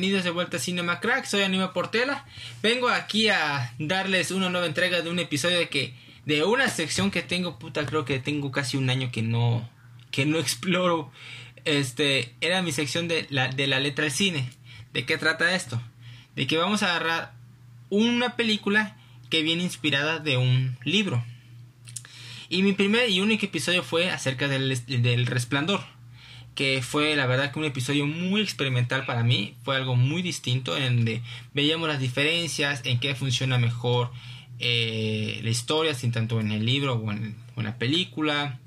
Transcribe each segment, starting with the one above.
bienvenidos de vuelta a Cinema Crack, soy Anime Portela. Vengo aquí a darles una nueva entrega de un episodio de que de una sección que tengo, puta, creo que tengo casi un año que no que no exploro. Este, era mi sección de la de la letra del cine. ¿De qué trata esto? De que vamos a agarrar una película que viene inspirada de un libro. Y mi primer y único episodio fue acerca del, del resplandor que fue la verdad que un episodio muy experimental para mí, fue algo muy distinto en donde veíamos las diferencias, en qué funciona mejor eh, la historia, sin tanto en el libro o en, la película,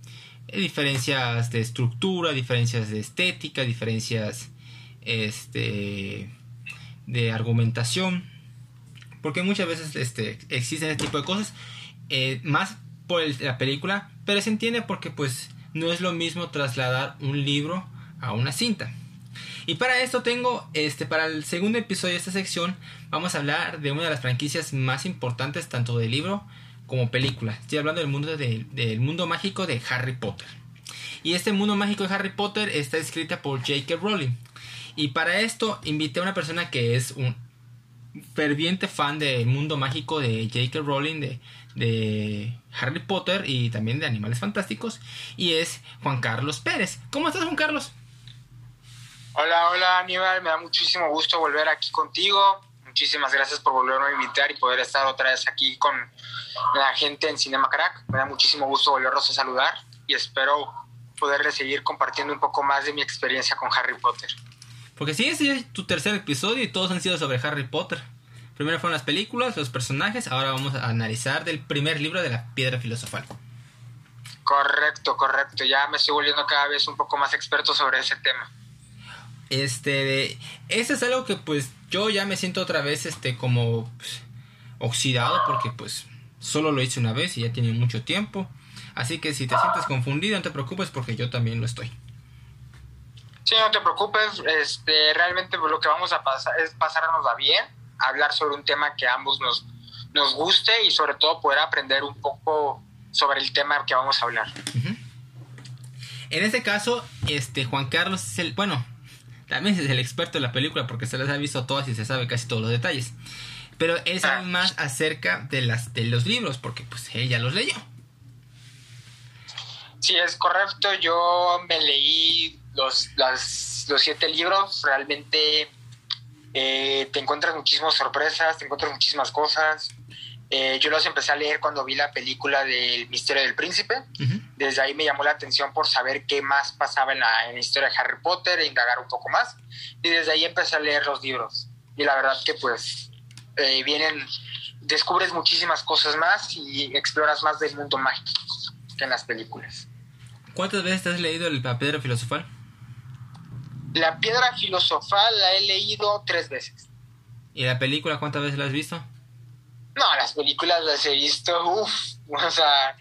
eh, diferencias de estructura, diferencias de estética, diferencias este, de argumentación, porque muchas veces este, existen este tipo de cosas, eh, más por la película, pero se entiende porque pues no es lo mismo trasladar un libro a una cinta. Y para esto tengo, este, para el segundo episodio de esta sección, vamos a hablar de una de las franquicias más importantes, tanto de libro como película. Estoy hablando del mundo, del mundo mágico de Harry Potter. Y este mundo mágico de Harry Potter está escrita por J.K. Rowling. Y para esto invité a una persona que es un ferviente fan del mundo mágico de J.K. Rowling, de, de Harry Potter y también de Animales Fantásticos, y es Juan Carlos Pérez. ¿Cómo estás, Juan Carlos? Hola, hola Aníbal, me da muchísimo gusto volver aquí contigo. Muchísimas gracias por volverme a invitar y poder estar otra vez aquí con la gente en Cinema Crack. Me da muchísimo gusto volverlos a saludar y espero poderles seguir compartiendo un poco más de mi experiencia con Harry Potter. Porque sí, es tu tercer episodio y todos han sido sobre Harry Potter. Primero fueron las películas, los personajes, ahora vamos a analizar del primer libro de la piedra filosofal. Correcto, correcto. Ya me estoy volviendo cada vez un poco más experto sobre ese tema. Este, ese es algo que pues yo ya me siento otra vez este como pues, oxidado porque pues solo lo hice una vez y ya tiene mucho tiempo. Así que si te sientes confundido, no te preocupes porque yo también lo estoy. Sí, no te preocupes, este, realmente lo que vamos a pasar es pasárnosla bien, hablar sobre un tema que a ambos nos, nos guste y sobre todo poder aprender un poco sobre el tema que vamos a hablar. En este caso, este Juan Carlos es el, bueno, también es el experto de la película porque se las ha visto todas y se sabe casi todos los detalles. Pero él sabe ah. más acerca de las de los libros porque pues él ya los leyó. Sí, es correcto. Yo me leí los, los siete libros. Realmente eh, te encuentras muchísimas sorpresas, te encuentras muchísimas cosas. Eh, yo los empecé a leer cuando vi la película del Misterio del Príncipe. Desde ahí me llamó la atención por saber qué más pasaba en la, en la, historia de Harry Potter e indagar un poco más. Y desde ahí empecé a leer los libros. Y la verdad que pues eh, vienen, descubres muchísimas cosas más y exploras más del mundo mágico que en las películas. ¿Cuántas veces has leído el Pedro Filosofal? La Piedra Filosofal la he leído tres veces. ¿Y la película cuántas veces la has visto? No, las películas las he visto, uff, o sea,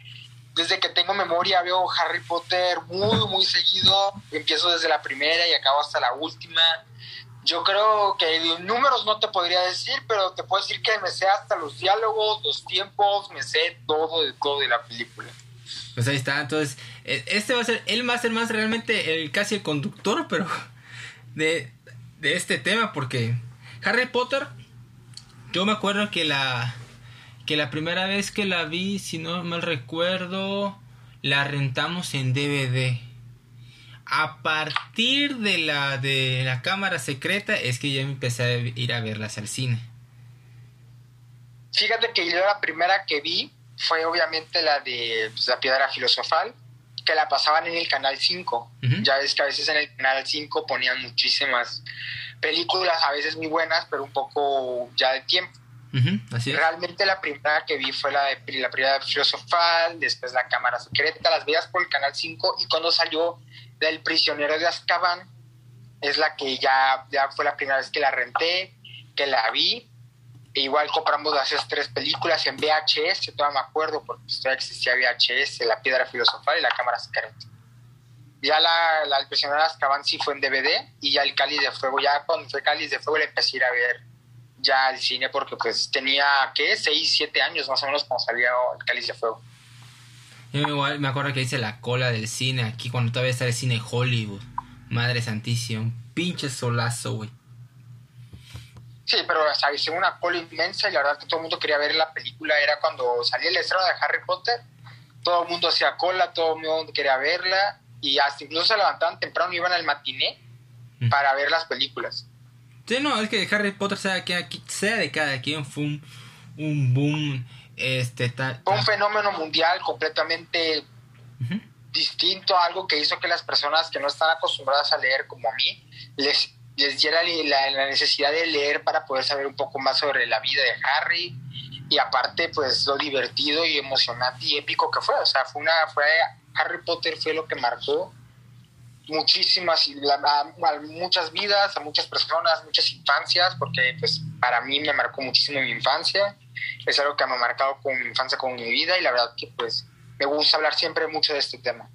desde que tengo memoria veo Harry Potter muy, muy seguido. Empiezo desde la primera y acabo hasta la última. Yo creo que números no te podría decir, pero te puedo decir que me sé hasta los diálogos, los tiempos, me sé todo de todo de la película. Pues ahí está, entonces, e, este va a ser, él va a ser más realmente el casi el conductor, pero de, de este tema, porque Harry Potter, yo me acuerdo que la, que la primera vez que la vi, si no mal recuerdo, la rentamos en DVD. A partir de la de la cámara secreta es que ya empecé a ir a verlas al cine. Fíjate que yo la primera que vi fue obviamente la de pues, la piedra filosofal, que la pasaban en el canal 5. Ya ves que a veces en el canal 5 ponían muchísimas películas, a veces muy buenas, pero un poco ya de tiempo. Realmente la primera que vi fue la de la primera filosofal, después la cámara secreta, las veías por el canal 5 y cuando salió del prisionero de Azkaban es la que ya, ya fue la primera vez que la renté, que la vi. Igual compramos esas tres películas en VHS, todavía me acuerdo porque todavía existía VHS, La Piedra Filosofal y La Cámara Secreta. Ya la, la de Azkaban sí fue en DVD y ya el Cáliz de Fuego, ya cuando fue Cáliz de Fuego le empecé a ir a ver ya al cine porque pues tenía, ¿qué? 6, 7 años más o menos cuando salió el Cáliz de Fuego. Yo igual me acuerdo que hice la cola del cine aquí cuando todavía estaba el cine Hollywood. Madre santísima, un pinche solazo, güey. Sí, pero o sea, hice una cola inmensa y la verdad que todo el mundo quería ver la película. Era cuando salía el estreno de Harry Potter, todo el mundo hacía cola, todo el mundo quería verla y hasta incluso se levantaban temprano y iban al matiné mm. para ver las películas. Sí, no, es que Harry Potter sea, que sea de cada quien fue un, boom. Este, fue un fenómeno mundial completamente distinto, algo que hizo que las personas que no están acostumbradas a leer como a mí, les, les diera la, la, necesidad de leer para poder saber un poco más sobre la vida de Harry. Y aparte pues lo divertido y emocionante y épico que fue, o sea, fue una fue Harry Potter fue lo que marcó muchísimas a, muchas vidas, a muchas personas, muchas infancias, porque pues para mí me marcó muchísimo mi infancia, es algo que me ha marcado con mi infancia, con mi vida y la verdad que pues me gusta hablar siempre mucho de este tema.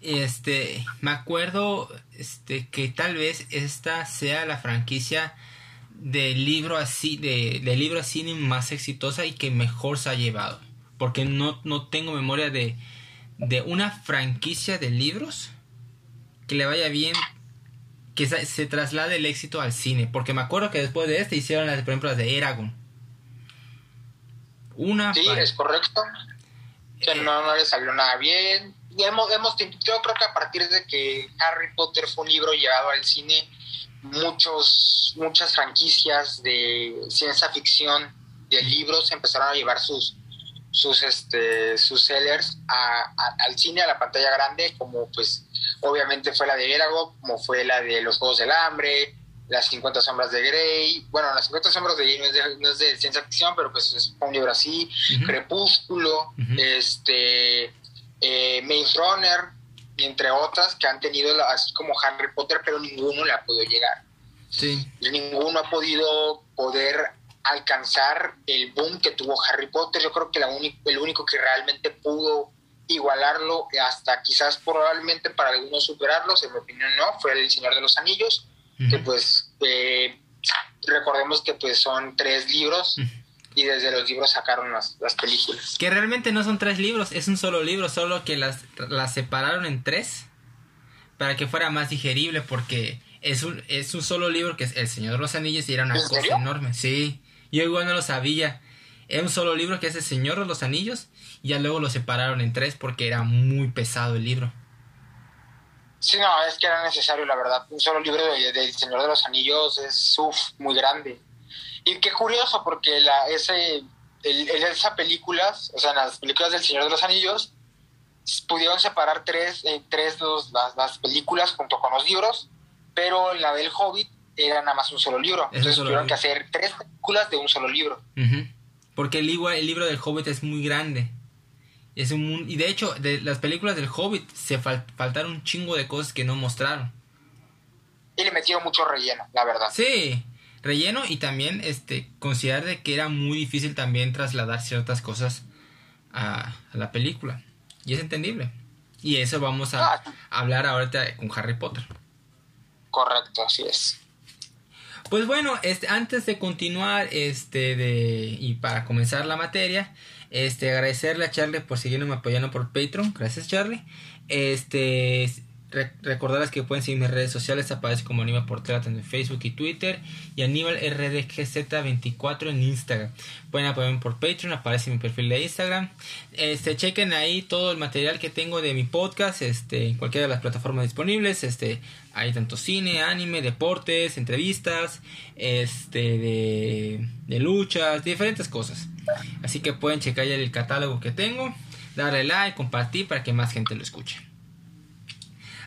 Este, me acuerdo este, que tal vez esta sea la franquicia del libro así, de, libro así más exitosa y que mejor se ha llevado. Porque no, no tengo memoria de, de una franquicia de libros que le vaya bien, que se, traslade el éxito al cine. Porque me acuerdo que después de este hicieron las, por ejemplo, las de Eragon. Una. Sí, es correcto que no, no le salió nada bien. Hemos, hemos, yo creo que a partir de que Harry Potter fue un libro llevado al cine, muchos, muchas franquicias de ciencia ficción de libros empezaron a llevar sus sus este sus sellers al cine a la pantalla grande como pues obviamente fue la de Eragon como fue la de los Juegos del Hambre las 50 sombras de Grey, bueno, las 50 sombras de Grey no es de, ciencia ficción, pero pues es un libro así, Crepúsculo, este, eh, Maze Runner, entre otras que han tenido así como Harry Potter, pero ninguno le ha podido llegar. Sí. Ninguno ha podido poder alcanzar el boom que tuvo Harry Potter. Yo creo que la el único que realmente pudo igualarlo, hasta quizás probablemente para algunos superarlos, en mi opinión no, fue El Señor de los Anillos que pues eh, recordemos que pues son tres libros y desde los libros sacaron las, películas. Que realmente no son tres libros, es un solo libro, solo que las, las separaron en tres para que fuera más digerible porque es un, es un solo libro que es El Señor de los Anillos y era una cosa enorme. Sí, yo igual no lo sabía. Era un solo libro que es El Señor de los Anillos y ya luego lo separaron en tres porque era muy pesado el libro. Sí, no, es que era necesario, la verdad. Un solo libro de, El Señor de los Anillos es muy grande. Y qué curioso, porque la, ese, el, esa películas, o sea, las películas del Señor de los Anillos, pudieron separar tres, eh, tres las, películas junto con los libros, pero la del Hobbit era nada más un solo libro. Entonces tuvieron que hacer tres películas de un solo libro. Porque el, el libro del Hobbit es muy grande. Es un y de hecho, de las películas del Hobbit se faltaron un chingo de cosas que no mostraron. Y le metieron mucho relleno, la verdad. Sí, relleno y también este considerar de que era muy difícil también trasladar ciertas cosas a, la película. Y es entendible. Y eso vamos a, ah. hablar ahorita con Harry Potter. Correcto, así es. Pues bueno, este, antes de continuar este de y para comenzar la materia, este, agradecerle a Charlie por seguirme apoyando por Patreon. Gracias, Charlie. Este, recordarles que pueden seguir mis redes sociales, aparece como Aníbal Portela en Facebook y Twitter y Aníbal RDGZ24 en Instagram. Pueden apoyarme por Patreon, aparece mi perfil de Instagram. Este, chequen ahí todo el material que tengo de mi podcast, este, en cualquiera de las plataformas disponibles, este, hay tanto cine, anime, deportes, entrevistas, este, de, de luchas, diferentes cosas. Así que pueden checar ya el catálogo que tengo, darle like, compartir para que más gente lo escuche.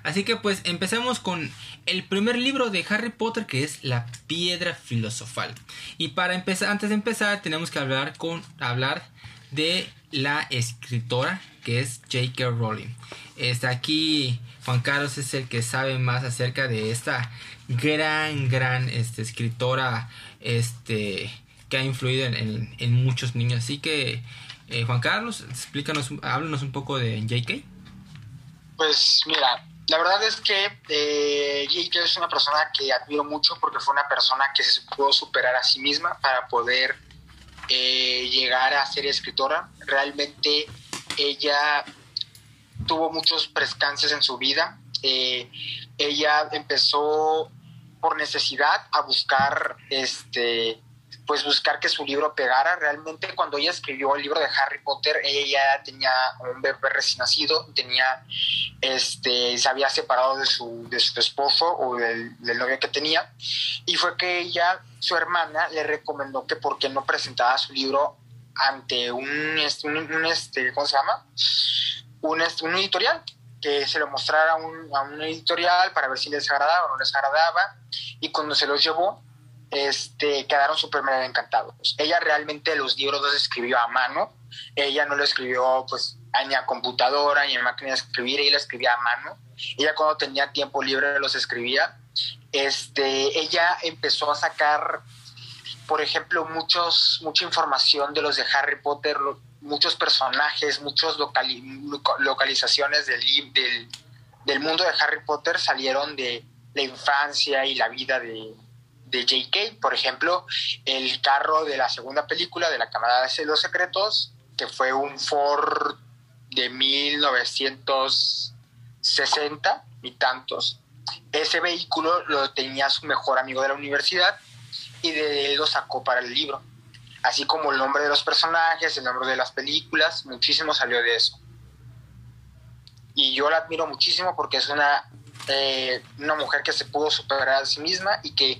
Así que pues empezamos con el primer libro de Harry Potter que es La Piedra Filosofal. Y para empezar, antes de empezar tenemos que hablar con hablar de la escritora que es J.K. Rowling. Está aquí Juan Carlos es el que sabe más acerca de esta gran gran este, escritora este que ha influido en, muchos niños. Así que eh, Juan Carlos, explícanos, háblanos un poco de J.K. Pues mira, la verdad es que eh, J.K. es una persona que admiro mucho porque fue una persona que se pudo superar a sí misma para poder eh, llegar a ser escritora. Realmente ella tuvo muchos prescances en su vida. Eh, ella empezó por necesidad a buscar este pues buscar que su libro pegara. Realmente cuando ella escribió el libro de Harry Potter, ella ya tenía un bebé recién nacido, tenía, este, se había separado de su, de su esposo o del, novio que tenía, y fue que ella, su hermana, le recomendó que por qué no presentaba su libro ante un, este, un, este ¿cómo se llama? Un, este, un editorial, que se lo mostrara un, a un editorial para ver si les agradaba o no les agradaba, y cuando se los llevó, este, quedaron súper encantados. Ella realmente los libros los escribió a mano, ella no lo escribió pues ni a computadora ni a máquina de escribir, ella lo escribía a mano. Ella cuando tenía tiempo libre los escribía. Este, ella empezó a sacar, por ejemplo, muchos, mucha información de los de Harry Potter, muchos personajes, muchas localizaciones del, del, del mundo de Harry Potter salieron de la infancia y la vida de, de JK. Por ejemplo, el carro de la segunda película de la Cámara de los Secretos, que fue un Ford de 1960 y tantos. Ese vehículo lo tenía su mejor amigo de la universidad y de él lo sacó para el libro. Así como el nombre de los personajes, el nombre de las películas, muchísimo salió de eso. Y yo la admiro muchísimo porque es una, eh, una mujer que se pudo superar a sí misma y que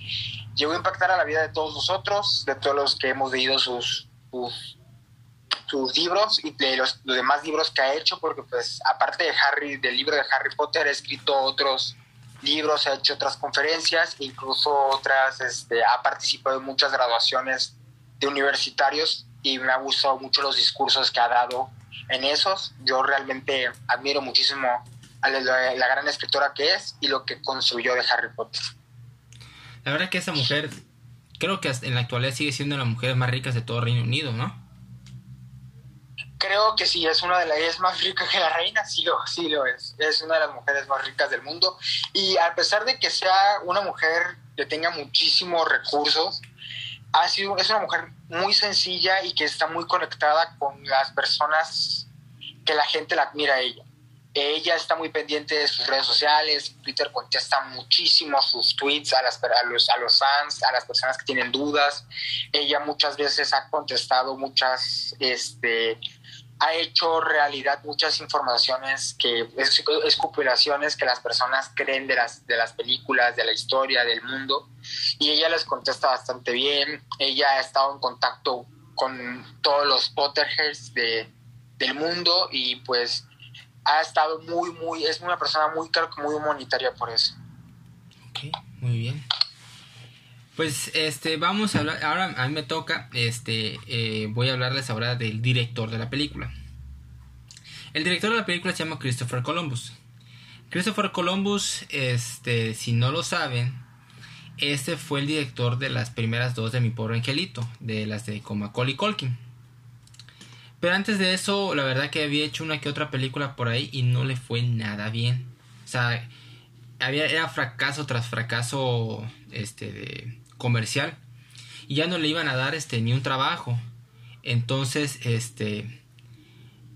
llegó a impactar a la vida de todos nosotros, de todos los que hemos leído sus, sus, libros y de los, demás libros que ha hecho, porque pues aparte de Harry, del libro de Harry Potter, ha escrito otros libros, ha hecho otras conferencias, incluso otras, este, ha participado en muchas graduaciones de universitarios y me ha gustado mucho los discursos que ha dado en esos. Yo realmente admiro muchísimo a la gran escritora que es y lo que construyó de Harry Potter. La verdad que esa mujer, creo que en la actualidad sigue siendo la mujer más ricas de todo Reino Unido, ¿no? Creo que sí, es una de las es más ricas que la reina, sí lo, sí lo es. Es una de las mujeres más ricas del mundo. Y a pesar de que sea una mujer que tenga muchísimos recursos, ha sido, es una mujer muy sencilla y que está muy conectada con las personas que la gente la admira a ella. Ella está muy pendiente de sus redes sociales, Twitter contesta muchísimo sus tweets a, las, a, los, a los fans, a las personas que tienen dudas. Ella muchas veces ha contestado muchas, este, ha hecho realidad muchas informaciones que, es, que las personas creen de las, de las películas, de la historia, del mundo. Y ella les contesta bastante bien. Ella ha estado en contacto con todos los Potterheads de, del mundo y pues ha estado muy, muy, es una persona muy, claro muy humanitaria por eso. Ok, muy bien. Pues este, vamos a hablar, ahora a mí me toca, este, eh, voy a hablarles ahora del director de la película. El director de la película se llama Christopher Columbus. Christopher Columbus, este, si no lo saben, este fue el director de las primeras dos de Mi Pobre Angelito, de las de Macaulay Colkin. Pero antes de eso, la verdad que había hecho una que otra película por ahí y no le fue nada bien. O sea, había, era fracaso tras fracaso este, comercial. Y ya no le iban a dar este, ni un trabajo. Entonces, este.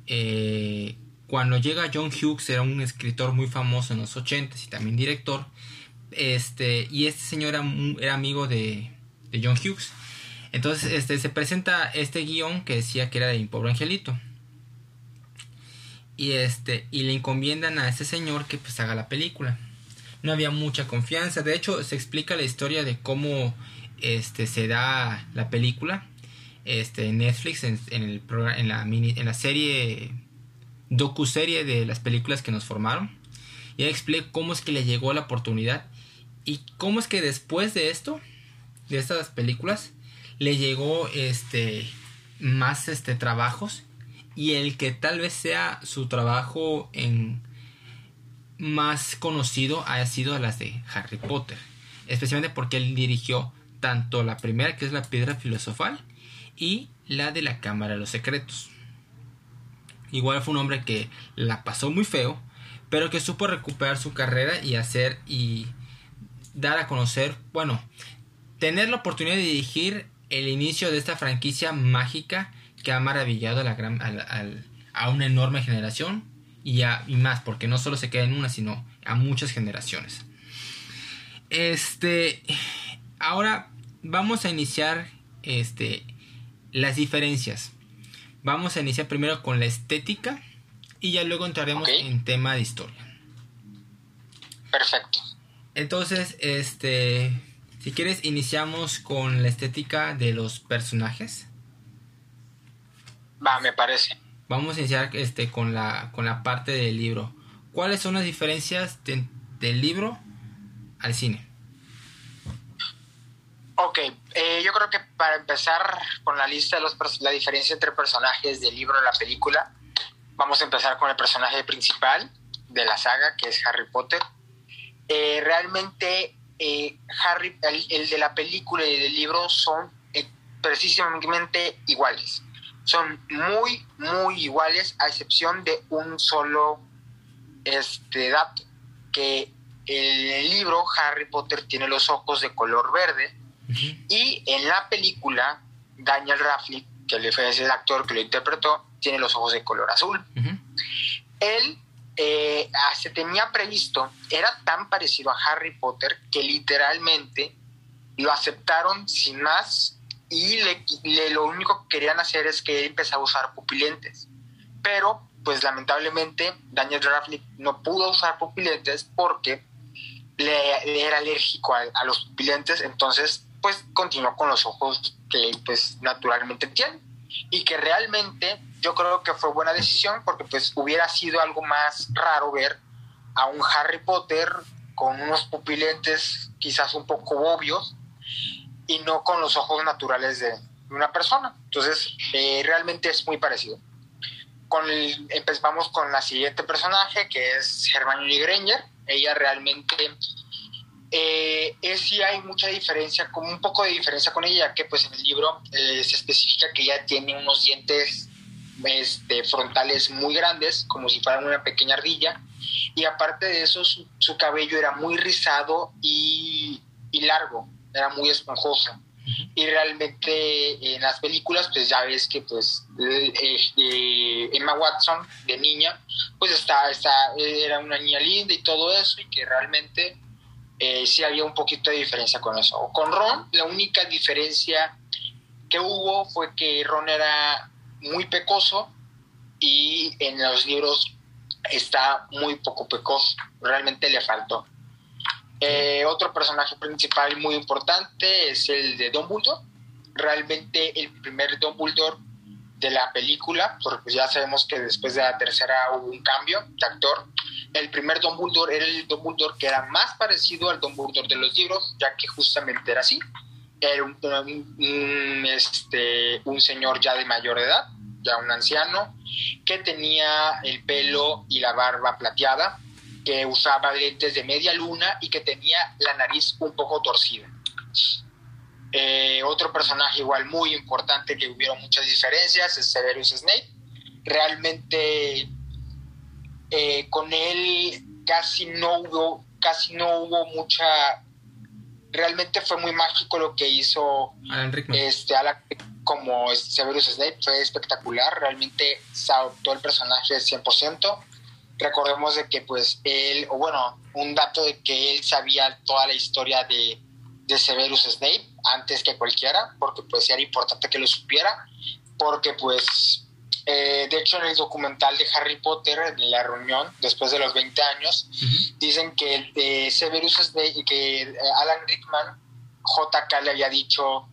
Eh, cuando llega John Hughes, era un escritor muy famoso en los 80 y también director. Este, y este señor era, era amigo de, de John Hughes. Entonces este, se presenta este guion que decía que era de mi pobre angelito. Y, este, y le encomiendan a ese señor que pues haga la película. No había mucha confianza. De hecho, se explica la historia de cómo este, se da la película. Este, en Netflix, en, el en, la mini, en la serie, docu-serie de las películas que nos formaron. Y explica cómo es que le llegó la oportunidad. Y cómo es que después de esto, de estas películas, le llegó este más este trabajos y el que tal vez sea su trabajo en más conocido ha sido las de Harry Potter, especialmente porque él dirigió tanto la primera que es la piedra filosofal y la de la cámara de los secretos. Igual fue un hombre que la pasó muy feo, pero que supo recuperar su carrera y hacer y dar a conocer, bueno, tener la oportunidad de dirigir el inicio de esta franquicia mágica que ha maravillado a, la gran, a, una enorme generación y, y más, porque no solo se queda en una, sino a muchas generaciones. Este, ahora vamos a iniciar este las diferencias. Vamos a iniciar primero con la estética y ya luego entraremos en tema de historia. Perfecto. Entonces, este, si quieres iniciamos con la estética de los personajes. Va, me parece. Vamos a iniciar este con la con la parte del libro. ¿Cuáles son las diferencias del libro al cine? Ok, eh, yo creo que para empezar con la lista de los la diferencia entre personajes del libro y la película, vamos a empezar con el personaje principal de la saga, que es Harry Potter. Eh, realmente eh, Harry, el, de la película y del libro son precisamente iguales. Son muy, muy iguales, a excepción de un solo este dato, que en el libro Harry Potter tiene los ojos de color verde y en la película, Daniel Radcliffe, que es el actor que lo interpretó, tiene los ojos de color azul. Él eh, ah, se tenía previsto, era tan parecido a Harry Potter que literalmente lo aceptaron sin más y le, lo único que querían hacer es que él empezara a usar pupilentes. Pero, pues lamentablemente, Daniel Radcliffe no pudo usar pupilentes porque le, era alérgico a, los pupilentes, entonces pues continuó con los ojos que pues naturalmente tiene y que realmente yo creo que fue buena decisión porque pues hubiera sido algo más raro ver a un Harry Potter con unos pupilentes quizás un poco obvios y no con los ojos naturales de una persona. Entonces, eh, realmente es muy parecido. Con el, empezamos con la siguiente personaje, que es Hermione Granger. Ella realmente eh, es sí hay mucha diferencia, como un poco de diferencia con ella, que pues en el libro eh, se especifica que ella tiene unos dientes este, frontales muy grandes, como si fueran una pequeña ardilla, y aparte de eso su, cabello era muy rizado y, largo, era muy esponjoso. Y realmente en las películas, pues ya ves que pues eh, eh, Emma Watson de niña, pues está, está, era una niña linda y todo eso, y que realmente eh, sí había un poquito de diferencia con eso. Con Ron, la única diferencia que hubo fue que Ron era muy pecoso y en los libros está muy poco pecoso. Realmente le faltó. Eh, otro personaje principal muy importante es el de Dumbledore. Realmente el primer Dumbledore de la película, porque pues ya sabemos que después de la tercera hubo un cambio de actor. El primer Dumbledore era el Dumbledore que era más parecido al Dumbledore de los libros, ya que justamente era así. Era un, este, un señor ya de mayor edad, ya un anciano, que tenía el pelo y la barba plateada, que usaba lentes de media luna y que tenía la nariz un poco torcida. Eh, otro personaje igual muy importante que hubieron muchas diferencias es Severus Snape. Realmente eh, con él casi no hubo, casi no hubo mucha. Realmente fue muy mágico lo que hizo este como Severus Snape, fue espectacular. Realmente se adoptó el personaje 100%. Recordemos de que pues él, o bueno, un dato de que él sabía toda la historia de, de Severus Snape antes que cualquiera, porque pues era importante que lo supiera, porque pues eh, de hecho en el documental de Harry Potter, en la reunión, después de los 20 años, dicen que de Severus Snape, que eh, Alan Rickman, JK le había dicho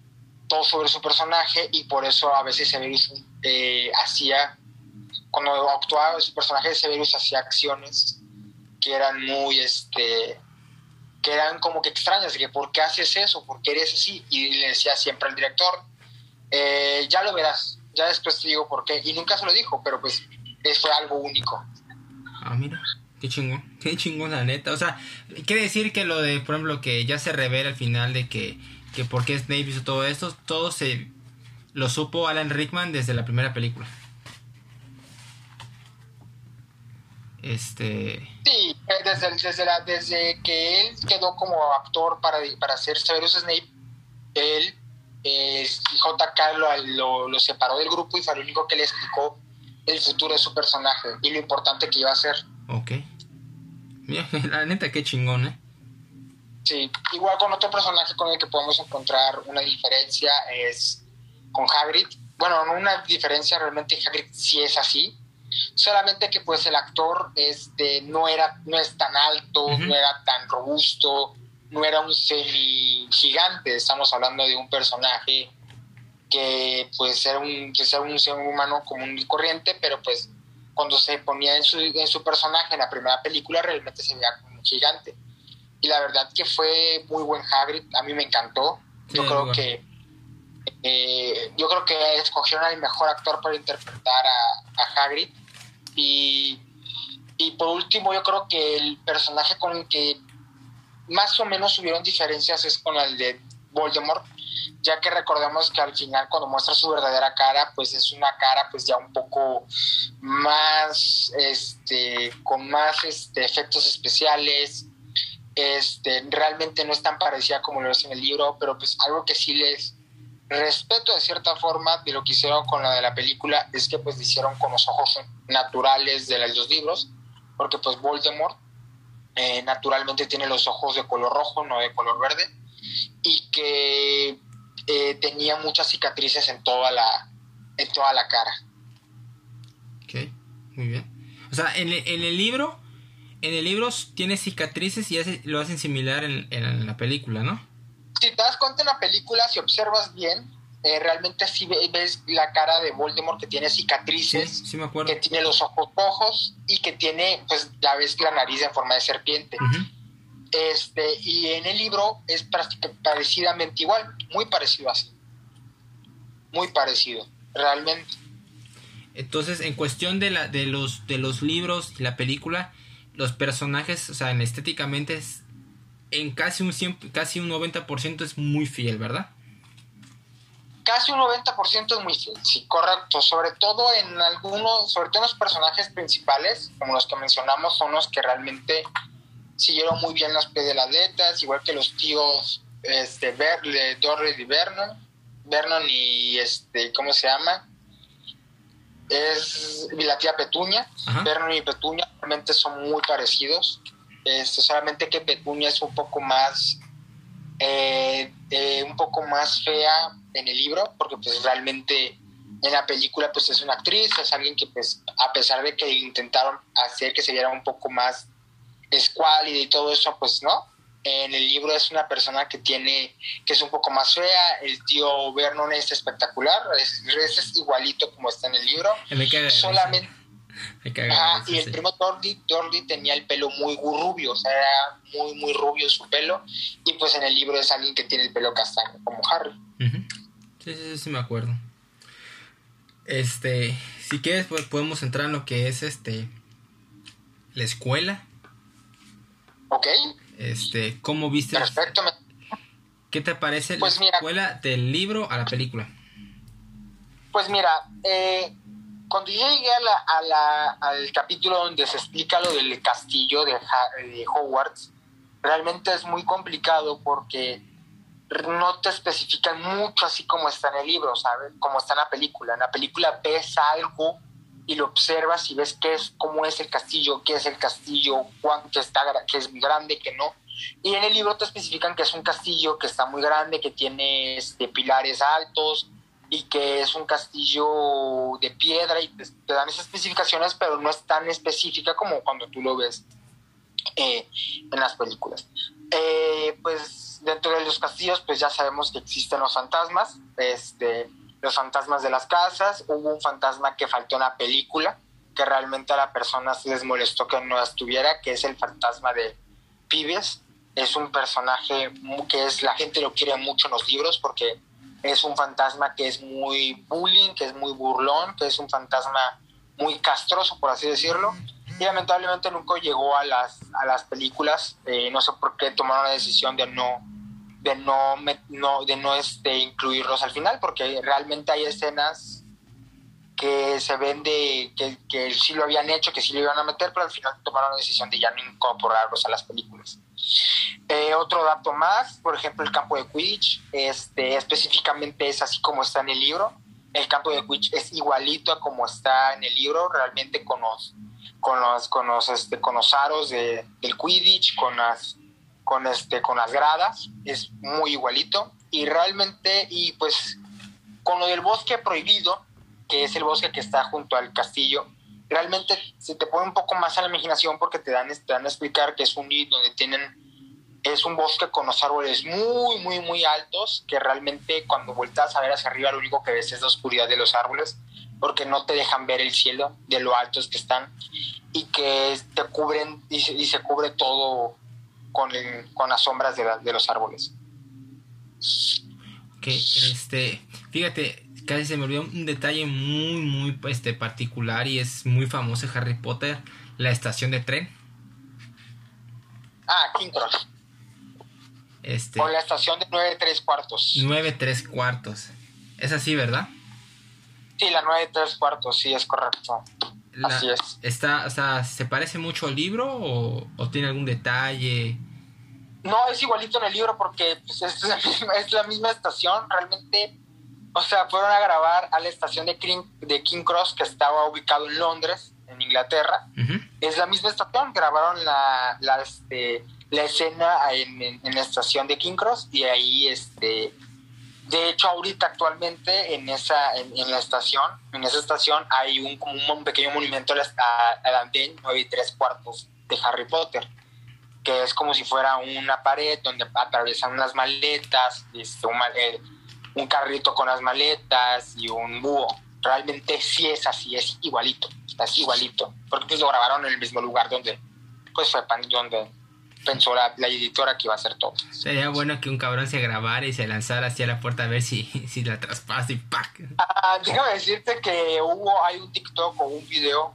todo sobre su personaje y por eso a veces Severus eh, hacía, cuando actuaba su personaje de Severus hacía acciones que eran muy, este, que eran como que extrañas, que ¿por qué haces eso? ¿Por qué eres así? Y le decía siempre al director, eh, ya lo verás, ya después te digo por qué. Y nunca se lo dijo, pero pues fue algo único. Ah, mira, qué chingón, qué chingón la neta. O sea, quiere decir que lo de, por ejemplo, que ya se revela al final de que, que por qué Snape hizo todo esto, todo se lo supo Alan Rickman desde la primera película. Este. Sí, eh, desde, desde, la, desde que él quedó como actor para, para hacer Severus Snape, él, eh, JK lo, lo, separó del grupo y fue el único que le explicó el futuro de su personaje y lo importante que iba a ser. Ok. Mira, la neta, qué chingón, ¿eh? Sí, igual con otro personaje con el que podemos encontrar una diferencia es con Hagrid. Bueno, no una diferencia, realmente Hagrid sí es así, solamente que pues el actor este no era no es tan alto, no era tan robusto, no era un semi gigante, estamos hablando de un personaje que pues era un, pues, era un ser humano común y corriente, pero pues cuando se ponía en su, en su personaje en la primera película realmente se veía como un gigante. Y la verdad que fue muy buen Hagrid, a mí me encantó. Yo creo que eh, yo creo que escogieron al mejor actor para interpretar a, a Hagrid. Y, y por último, yo creo que el personaje con el que más o menos hubieron diferencias es con el de Voldemort, ya que recordemos que al final cuando muestra su verdadera cara, pues es una cara pues ya un poco más, este, con más este, efectos especiales, este, realmente no es tan parecida como lo es en el libro, pero pues algo que sí les respeto de cierta forma de lo que hicieron con la de la película es que pues lo hicieron con los ojos naturales de los libros, porque pues Voldemort eh, naturalmente tiene los ojos de color rojo, no de color verde, y que eh, tenía muchas cicatrices en toda la, en toda la cara. Ok, muy bien. O sea, en, en el libro, en el libro tiene cicatrices y lo hacen similar en, en la película, ¿no? Si te das cuenta en la película, si observas bien, eh, realmente sí ves la cara de Voldemort que tiene cicatrices, que tiene los ojos rojos y que tiene, pues ya ves la nariz en forma de serpiente. Este, y en el libro es parecidamente igual, muy parecido así. Muy parecido, realmente. Entonces, en cuestión de, la, de, los, de los libros y la película, los personajes, o sea, en estéticamente, en casi un, casi un 90% es muy fiel, ¿verdad? Casi un 90% es muy fiel, sí, correcto. Sobre todo en algunos, sobre todo en los personajes principales, como los que mencionamos, son los que realmente siguieron muy bien las pies de las letras, igual que los tíos este, Dorrit y Vernon, Vernon y este, ¿cómo se llama? Es la tía Petunia, Vernon y Petunia realmente son muy parecidos, este, solamente que Petunia es un poco más, eh, eh, un poco más fea en el libro, porque pues realmente en la película pues es una actriz, es alguien que pues a pesar de que intentaron hacer que se viera un poco más escuálida y todo eso, pues no. En el libro es una persona que tiene, que es un poco más fea. El tío Vernon es espectacular, es, es igualito como está en el libro. Solamente. Y el primo Dordy, tenía el pelo muy rubio, o sea, era muy, muy rubio su pelo. Y pues en el libro es alguien que tiene el pelo castaño, como Harry. Sí, sí, sí, me acuerdo. Este, si quieres, pues podemos entrar en lo que es este la escuela Ok. Este, ¿cómo viste? Perfecto. ¿Qué te parece la pues escuela del libro a la película? Pues mira, eh, cuando llegué a la, al capítulo donde se explica lo del castillo de, de Hogwarts, realmente es muy complicado porque no te especifican mucho así como está en el libro, ¿sabes? Como está en la película. En la película ves algo y lo observas y ves qué es, cómo es el castillo, qué es el castillo, cuánto está, que es grande, que no. Y en el libro te especifican que es un castillo que está muy grande, que tiene este, pilares altos y que es un castillo de piedra y te, dan esas especificaciones, pero no es tan específica como cuando tú lo ves eh, en las películas. Eh, pues dentro de los castillos, pues ya sabemos que existen los fantasmas, este, los fantasmas de las casas, hubo un fantasma que faltó en la película, que realmente a la persona se les molestó que no estuviera, que es el fantasma de Pibes. Es un personaje que es la gente lo quiere mucho en los libros porque es un fantasma que es muy bullying, que es muy burlón, que es un fantasma muy castroso, por así decirlo. Y lamentablemente nunca llegó a las, a las películas. Eh, no sé por qué tomaron la decisión de no de no, no, de no este, incluirlos al final, porque realmente hay escenas que se ven de que, que sí lo habían hecho, que sí lo iban a meter, pero al final tomaron la decisión de ya no incorporarlos a las películas. Eh, otro dato más, por ejemplo, el campo de Quidditch, este, específicamente es así como está en el libro. El campo de Quidditch es igualito a como está en el libro, realmente con los, con los, con los, este, con los aros de, del Quidditch, con las con, este, con las gradas, es muy igualito. Y realmente, y pues con lo del bosque prohibido, que es el bosque que está junto al castillo, realmente se te pone un poco más a la imaginación porque te dan, te dan a explicar que es un donde tienen es un bosque con los árboles muy, muy, muy altos, que realmente cuando vueltas a ver hacia arriba lo único que ves es la oscuridad de los árboles, porque no te dejan ver el cielo de lo altos que están, y que te cubren, y se, cubre todo con, con las sombras de, los árboles. Ok, este, fíjate, casi se me olvidó un detalle muy, muy este, particular y es muy famoso de Harry Potter, la estación de tren. Ah, King Cross. Este, o la estación de 9 3 cuartos. 9 3 cuartos. Es así, ¿verdad? Sí, la 9 3 cuartos, sí, es correcto. así es. Está, o sea, ¿se parece mucho al libro o, o, tiene algún detalle? No, es igualito en el libro porque pues, es, la misma, es la misma estación. Realmente o sea, fueron a grabar a la estación de King, de King Cross que estaba ubicado en Londres, en Inglaterra. Es la misma estación, grabaron la, la, este, la escena en, la estación de King Cross y ahí, este, de hecho, ahorita actualmente en esa, en, la estación, en esa estación hay un, como un, pequeño monumento al andén 9 y 3 cuartos de Harry Potter que es como si fuera una pared donde atraviesan unas maletas, este, un, eh, un carrito con las maletas y un búho. Realmente sí es así, es igualito, es igualito. Porque pues lo grabaron en el mismo lugar donde, pues fue donde pensó la, editora que iba a hacer todo. Sería bueno que un cabrón se grabara y se lanzara hacia la puerta a ver si, si la traspasa y ¡pac! Ah, déjame decirte que hubo, hay un TikTok o un video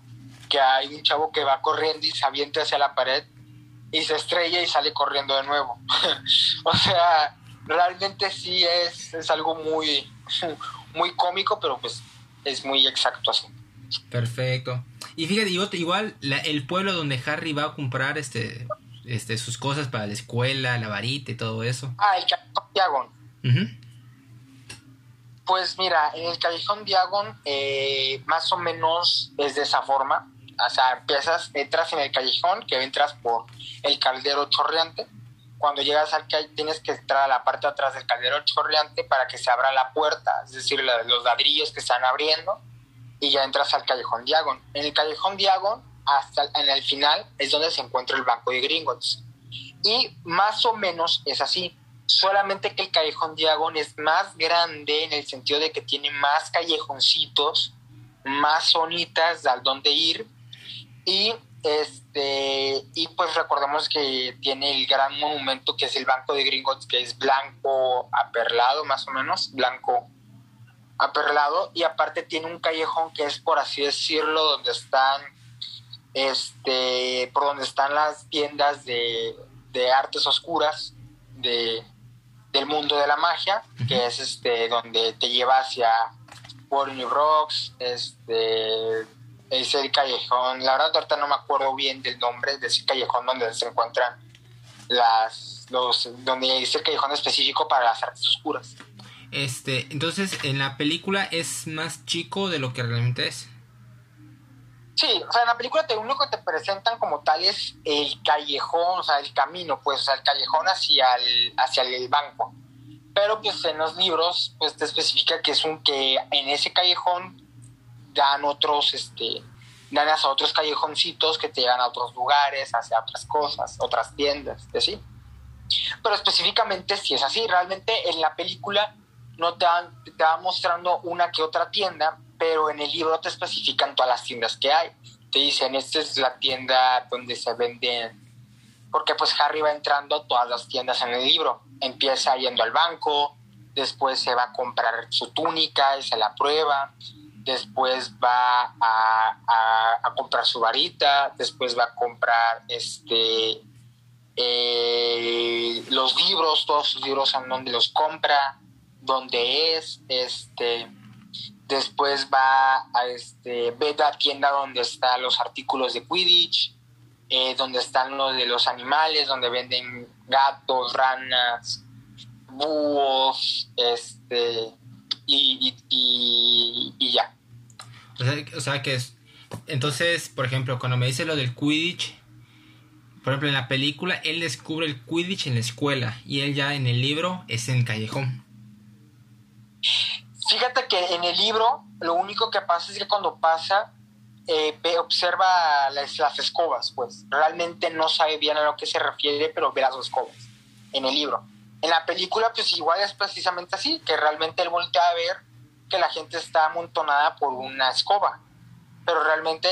que hay un chavo que va corriendo y se avienta hacia la pared y se estrella y sale corriendo de nuevo. o sea, realmente sí es, es algo muy, muy cómico, pero pues es muy exacto así. Perfecto. Y fíjate, igual el pueblo donde Harry va a comprar este, este, sus cosas para la escuela, la varita y todo eso. Ah, el Callejón Diagon. Pues mira, en el Callejón Diagon eh, más o menos es de esa forma. O sea, empiezas, entras en el callejón, que entras por el caldero chorreante cuando llegas al que tienes que entrar a la parte de atrás del caldero chorreante para que se abra la puerta, es decir, los ladrillos que están abriendo y ya entras al callejón Diagon. En el callejón Diagon, hasta en el final, es donde se encuentra el banco de Gringotts. Y más o menos es así, solamente que el callejón Diagon es más grande en el sentido de que tiene más callejoncitos, más zonitas al donde ir y este, y pues recordemos que tiene el gran monumento que es el Banco de Gringotts, que es blanco aperlado, más o menos, blanco aperlado, y aparte tiene un callejón que es, por así decirlo, donde están, este, por donde están las tiendas de, artes oscuras de, del mundo de la magia, que es este, donde te lleva hacia Warning Rocks, este es el callejón, la verdad ahorita no me acuerdo bien del nombre de ese callejón donde se encuentran las, los, donde es el callejón específico para las artes oscuras. Este, entonces en la película es más chico de lo que realmente es. Sí, o sea, en la película te, único que te presentan como tal es el callejón, o sea, el camino, pues, o sea, el callejón hacia el, hacia el banco. Pero pues en los libros, pues te especifica que es un que en ese callejón dan otros, este, dan a otros callejoncitos que te llevan a otros lugares, hacia otras cosas, otras tiendas, así. Pero específicamente si es así, realmente en la película no te van, te van mostrando una que otra tienda, pero en el libro te especifican todas las tiendas que hay. Te dicen, esta es la tienda donde se venden, porque pues Harry va entrando a todas las tiendas en el libro. Empieza yendo al banco, después se va a comprar su túnica y se la prueba, después va a, comprar su varita, después va a comprar este eh, los libros, todos sus libros en donde los compra, donde es, este después va a este ve la tienda donde están los artículos de Quidditch, eh, donde están los de los animales, donde venden gatos, ranas, búhos, este y, y, ya. O sea, que es... Entonces, por ejemplo, cuando me dice lo del Quidditch, Por ejemplo, en la película él descubre el Quidditch en la escuela y él ya en el libro es en callejón. Fíjate que en el libro lo único que pasa es que cuando pasa eh, observa las, las, escobas, pues realmente no sabe bien a lo que se refiere, pero ve las escobas en el libro. En la película pues igual es precisamente así, que realmente él voltea a ver que la gente está amontonada por una escoba, pero realmente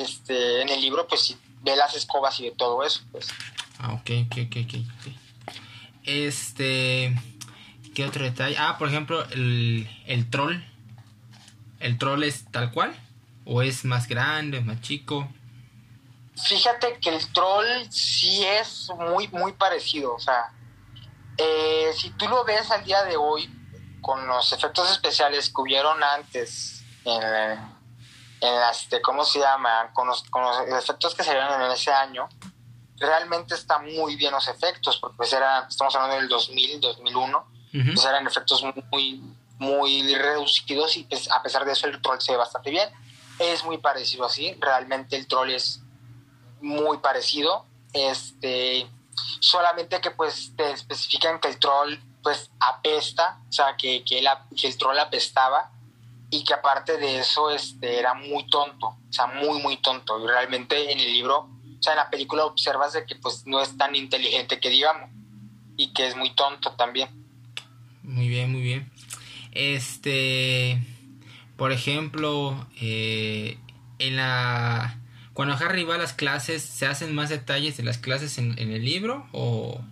este, en el libro pues sí ve las escobas y de todo eso, pues. Ah, ok, ok, ok, ok. Este... ¿Qué otro detalle? Ah, por ejemplo, el, el troll. ¿El troll es tal cual? ¿O es más grande, más chico? Fíjate que el troll sí es muy, muy parecido. O sea, eh, si tú lo ves al día de hoy, con los efectos especiales que hubieron antes, en, en las, de, ¿cómo se llama? Con los, con los efectos que salieron en ese año, realmente están muy bien los efectos, porque pues era, estamos hablando del 2000, 2001, pues eran efectos muy, muy reducidos y pues, a pesar de eso el troll se ve bastante bien. Es muy parecido así, realmente el troll es muy parecido. Este, solamente que pues te especifican que el troll pues apesta, o sea, que, que, el troll apestaba y que aparte de eso este, era muy tonto, o sea, muy, muy tonto. Y realmente en el libro, o sea, en la película observas de que pues no es tan inteligente que digamos y que es muy tonto también. Muy bien, muy bien. Este, por ejemplo, eh, en la cuando Harry va las clases, ¿se hacen más detalles de las clases en, el libro o...?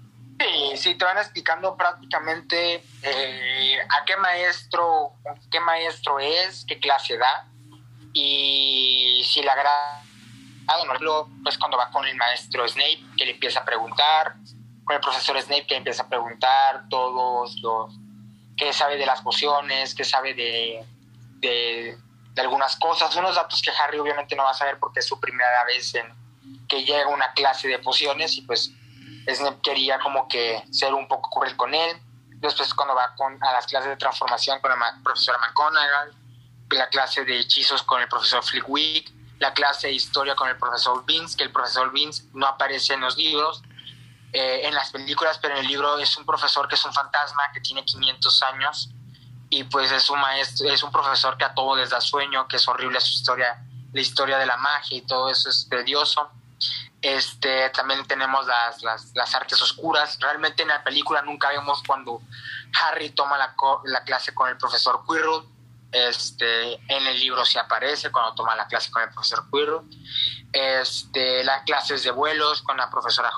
Sí, sí, te van explicando prácticamente eh, a qué maestro, qué maestro es, qué clase da. Y si le agrada, pues cuando va con el maestro Snape, que le empieza a preguntar, con el profesor Snape que le empieza a preguntar todos los qué sabe de las pociones, qué sabe de, de, algunas cosas, unos datos que Harry obviamente no va a saber porque es su primera vez en que llega una clase de pociones y pues Snape quería como que ser un poco cruel con él. Después cuando va con, a las clases de transformación con la profesora McGonagall, la clase de hechizos con el profesor Flickwick, la clase de historia con el profesor Vince, que el profesor Vince no aparece en los libros, eh, en las películas, pero en el libro es un profesor que es un fantasma que tiene 500 años y pues es un maestro, es un profesor que a todos les da sueño, que es horrible su historia, la historia de la magia y todo eso es tedioso. Este, también tenemos las, las, las artes oscuras. Realmente en la película nunca vemos cuando Harry toma la, la clase con el profesor Quirrell. Este, en el libro sí aparece cuando toma la clase con el profesor Quirrell. Este, las clases de vuelos con la profesora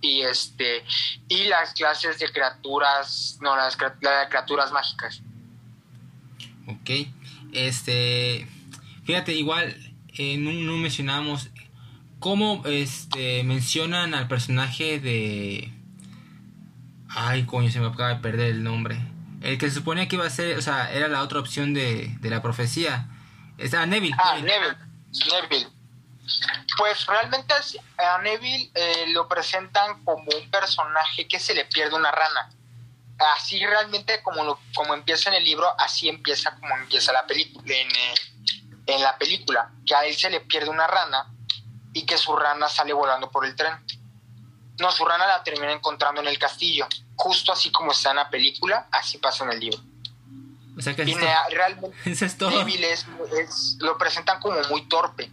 y este y las clases de criaturas no las, criaturas mágicas ok este fíjate igual eh, no, mencionamos cómo este mencionan al personaje de ay coño se me acaba de perder el nombre. El que se suponía que iba a ser o sea era la otra opción de, de la profecía. Está Neville. Ah Neville. Neville. Pues realmente a Neville eh, lo presentan como un personaje que se le pierde una rana. Así realmente como, lo, como empieza en el libro, así empieza como empieza la película en, eh, en la película, que a él se le pierde una rana y que su rana sale volando por el tren. No, su rana la termina encontrando en el castillo, justo así como está en la película, así pasa en el libro. O sea que y realmente es, lo presentan como muy torpe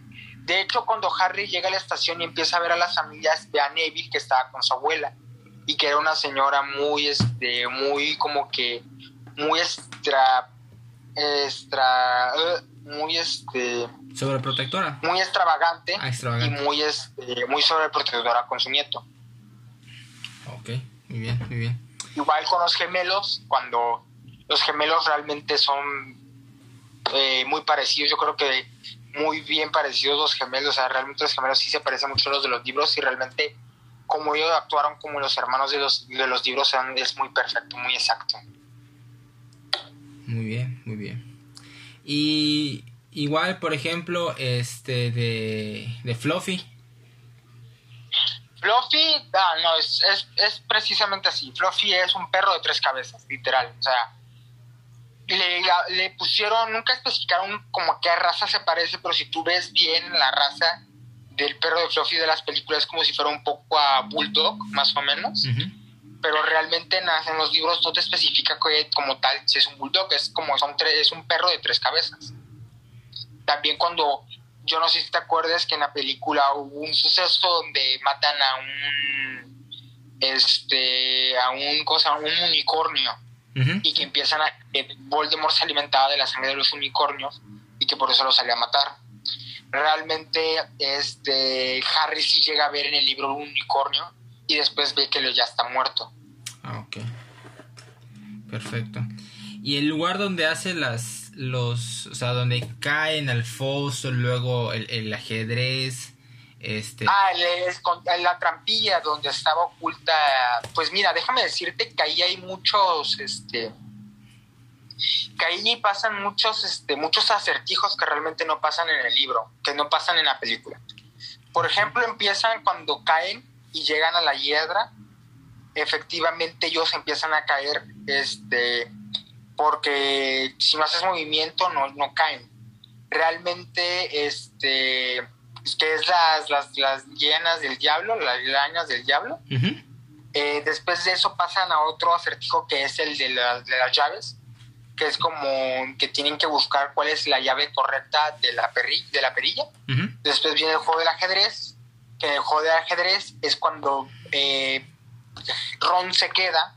de hecho, cuando Harry llega a la estación y empieza a ver a las familias, ve a Neville que estaba con su abuela y que era una señora muy, este, muy como que, muy extra, extra, uh, muy este... Sobreprotectora. Muy extravagante, ah, extravagante. y muy, este, muy sobreprotectora con su nieto. Ok, muy bien, muy bien. Igual con los gemelos, cuando los gemelos realmente son eh, muy parecidos, yo creo que muy bien parecidos los gemelos, o sea, realmente los gemelos sí se parecen mucho a los de los libros y realmente como ellos actuaron como los hermanos de los, de los libros es muy perfecto, muy exacto. Muy bien, muy bien. Y igual, por ejemplo, este de, de Fluffy. Fluffy, ah, no, es, es, es precisamente así. Fluffy es un perro de tres cabezas, literal. O sea, le, le pusieron, nunca especificaron como a qué raza se parece, pero si tú ves bien la raza del perro de Fluffy de las películas es como si fuera un poco a Bulldog, más o menos. Pero realmente en, los libros no te especifica que como tal si es un Bulldog, es como son es un perro de tres cabezas. También cuando, yo no sé si te acuerdas que en la película hubo un suceso donde matan a un, este, a un, cosa, un unicornio. Y que empiezan a, Voldemort se alimentaba de la sangre de los unicornios y que por eso lo salía a matar realmente este Harry sí llega a ver en el libro un unicornio y después ve que lo ya está muerto. Ah, ok. Perfecto. Y el lugar donde hace las los, o sea, donde caen al foso, luego el, ajedrez, este. Ah, es con, la trampilla donde estaba oculta. Pues mira, déjame decirte que ahí hay muchos, este, que ahí pasan muchos, este, muchos acertijos que realmente no pasan en el libro, que no pasan en la película. Por ejemplo, empiezan cuando caen y llegan a la hiedra, efectivamente ellos empiezan a caer, este, porque si no haces movimiento no, no caen. Realmente, este, que es las, las, las llenas del diablo, las lañas del diablo. Eh, después de eso pasan a otro acertijo que es el de, de las llaves que es como que tienen que buscar cuál es la llave correcta de la, de la perilla. Después viene el juego del ajedrez, que juego del ajedrez es cuando eh, Ron se queda,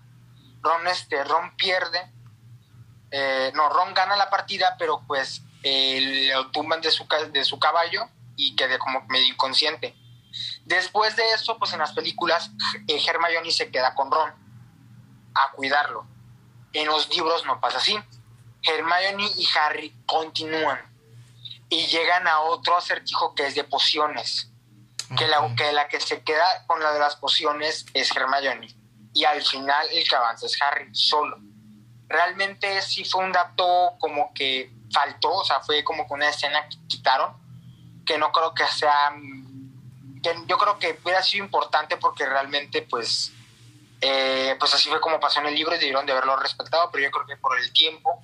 Ron, este, Ron pierde, eh, no, Ron gana la partida, pero pues eh, lo tumban de su, de su caballo y quede como medio inconsciente. Después de eso, pues en las películas, Hermione se queda con Ron a cuidarlo en los libros no pasa así. Hermione y Harry continúan y llegan a otro acertijo que es de pociones. Que, la, que la que se queda con la de las pociones es Hermione. Y al final el que avanza es Harry solo. Realmente sí fue un dato como que faltó, o sea, fue como que una escena que quitaron, que no creo que sea, que yo creo que hubiera sido importante porque realmente pues eh, pues así fue como pasó en el libro y debieron de haberlo respetado, pero yo creo que por el tiempo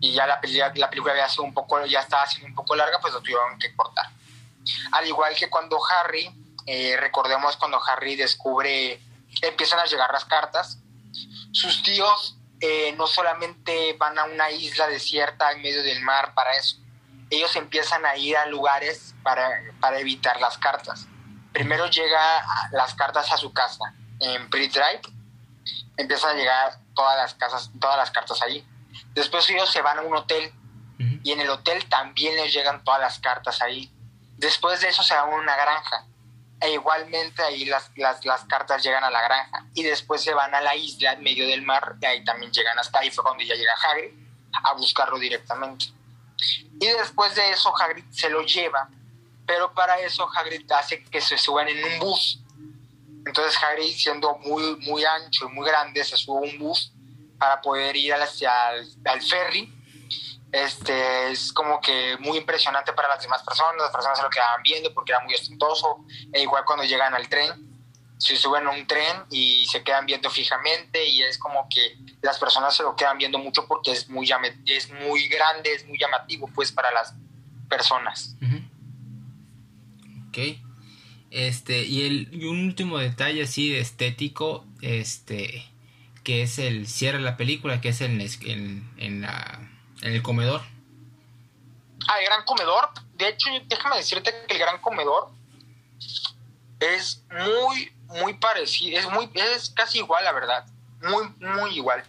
y ya la, la película había sido un poco, ya estaba siendo un poco larga, pues lo tuvieron que cortar. Al igual que cuando Harry, eh, recordemos cuando Harry descubre, empiezan a llegar las cartas, sus tíos eh, no solamente van a una isla desierta en medio del mar para eso, ellos empiezan a ir a lugares para, para evitar las cartas. Primero llega las cartas a su casa, en Pre-Drive, empiezan a llegar todas las casas, todas las cartas ahí. Después ellos se van a un hotel y en el hotel también les llegan todas las cartas ahí. Después de eso se van a una granja e igualmente ahí las, las, las, cartas llegan a la granja y después se van a la isla en medio del mar y ahí también llegan hasta ahí fue cuando ya llega Hagrid a buscarlo directamente. Y después de eso Hagrid se lo lleva, pero para eso Hagrid hace que se suban en un bus entonces Harry, siendo muy, muy ancho y muy grande, se sube a un bus para poder ir hacia el, al ferry. Este, es como que muy impresionante para las demás personas, las personas se lo quedaban viendo porque era muy ostentoso, e igual cuando llegan al tren, se suben a un tren y se quedan viendo fijamente y es como que las personas se lo quedan viendo mucho porque es muy, es muy grande, es muy llamativo pues para las personas. Ok. Este, y, el, un último detalle así estético, este, que es el cierre de la película, que es el, en, la, en el comedor. Ah, el gran comedor. De hecho, déjame decirte que el gran comedor es muy, muy parecido, es muy, es casi igual, la verdad. Muy, muy igual.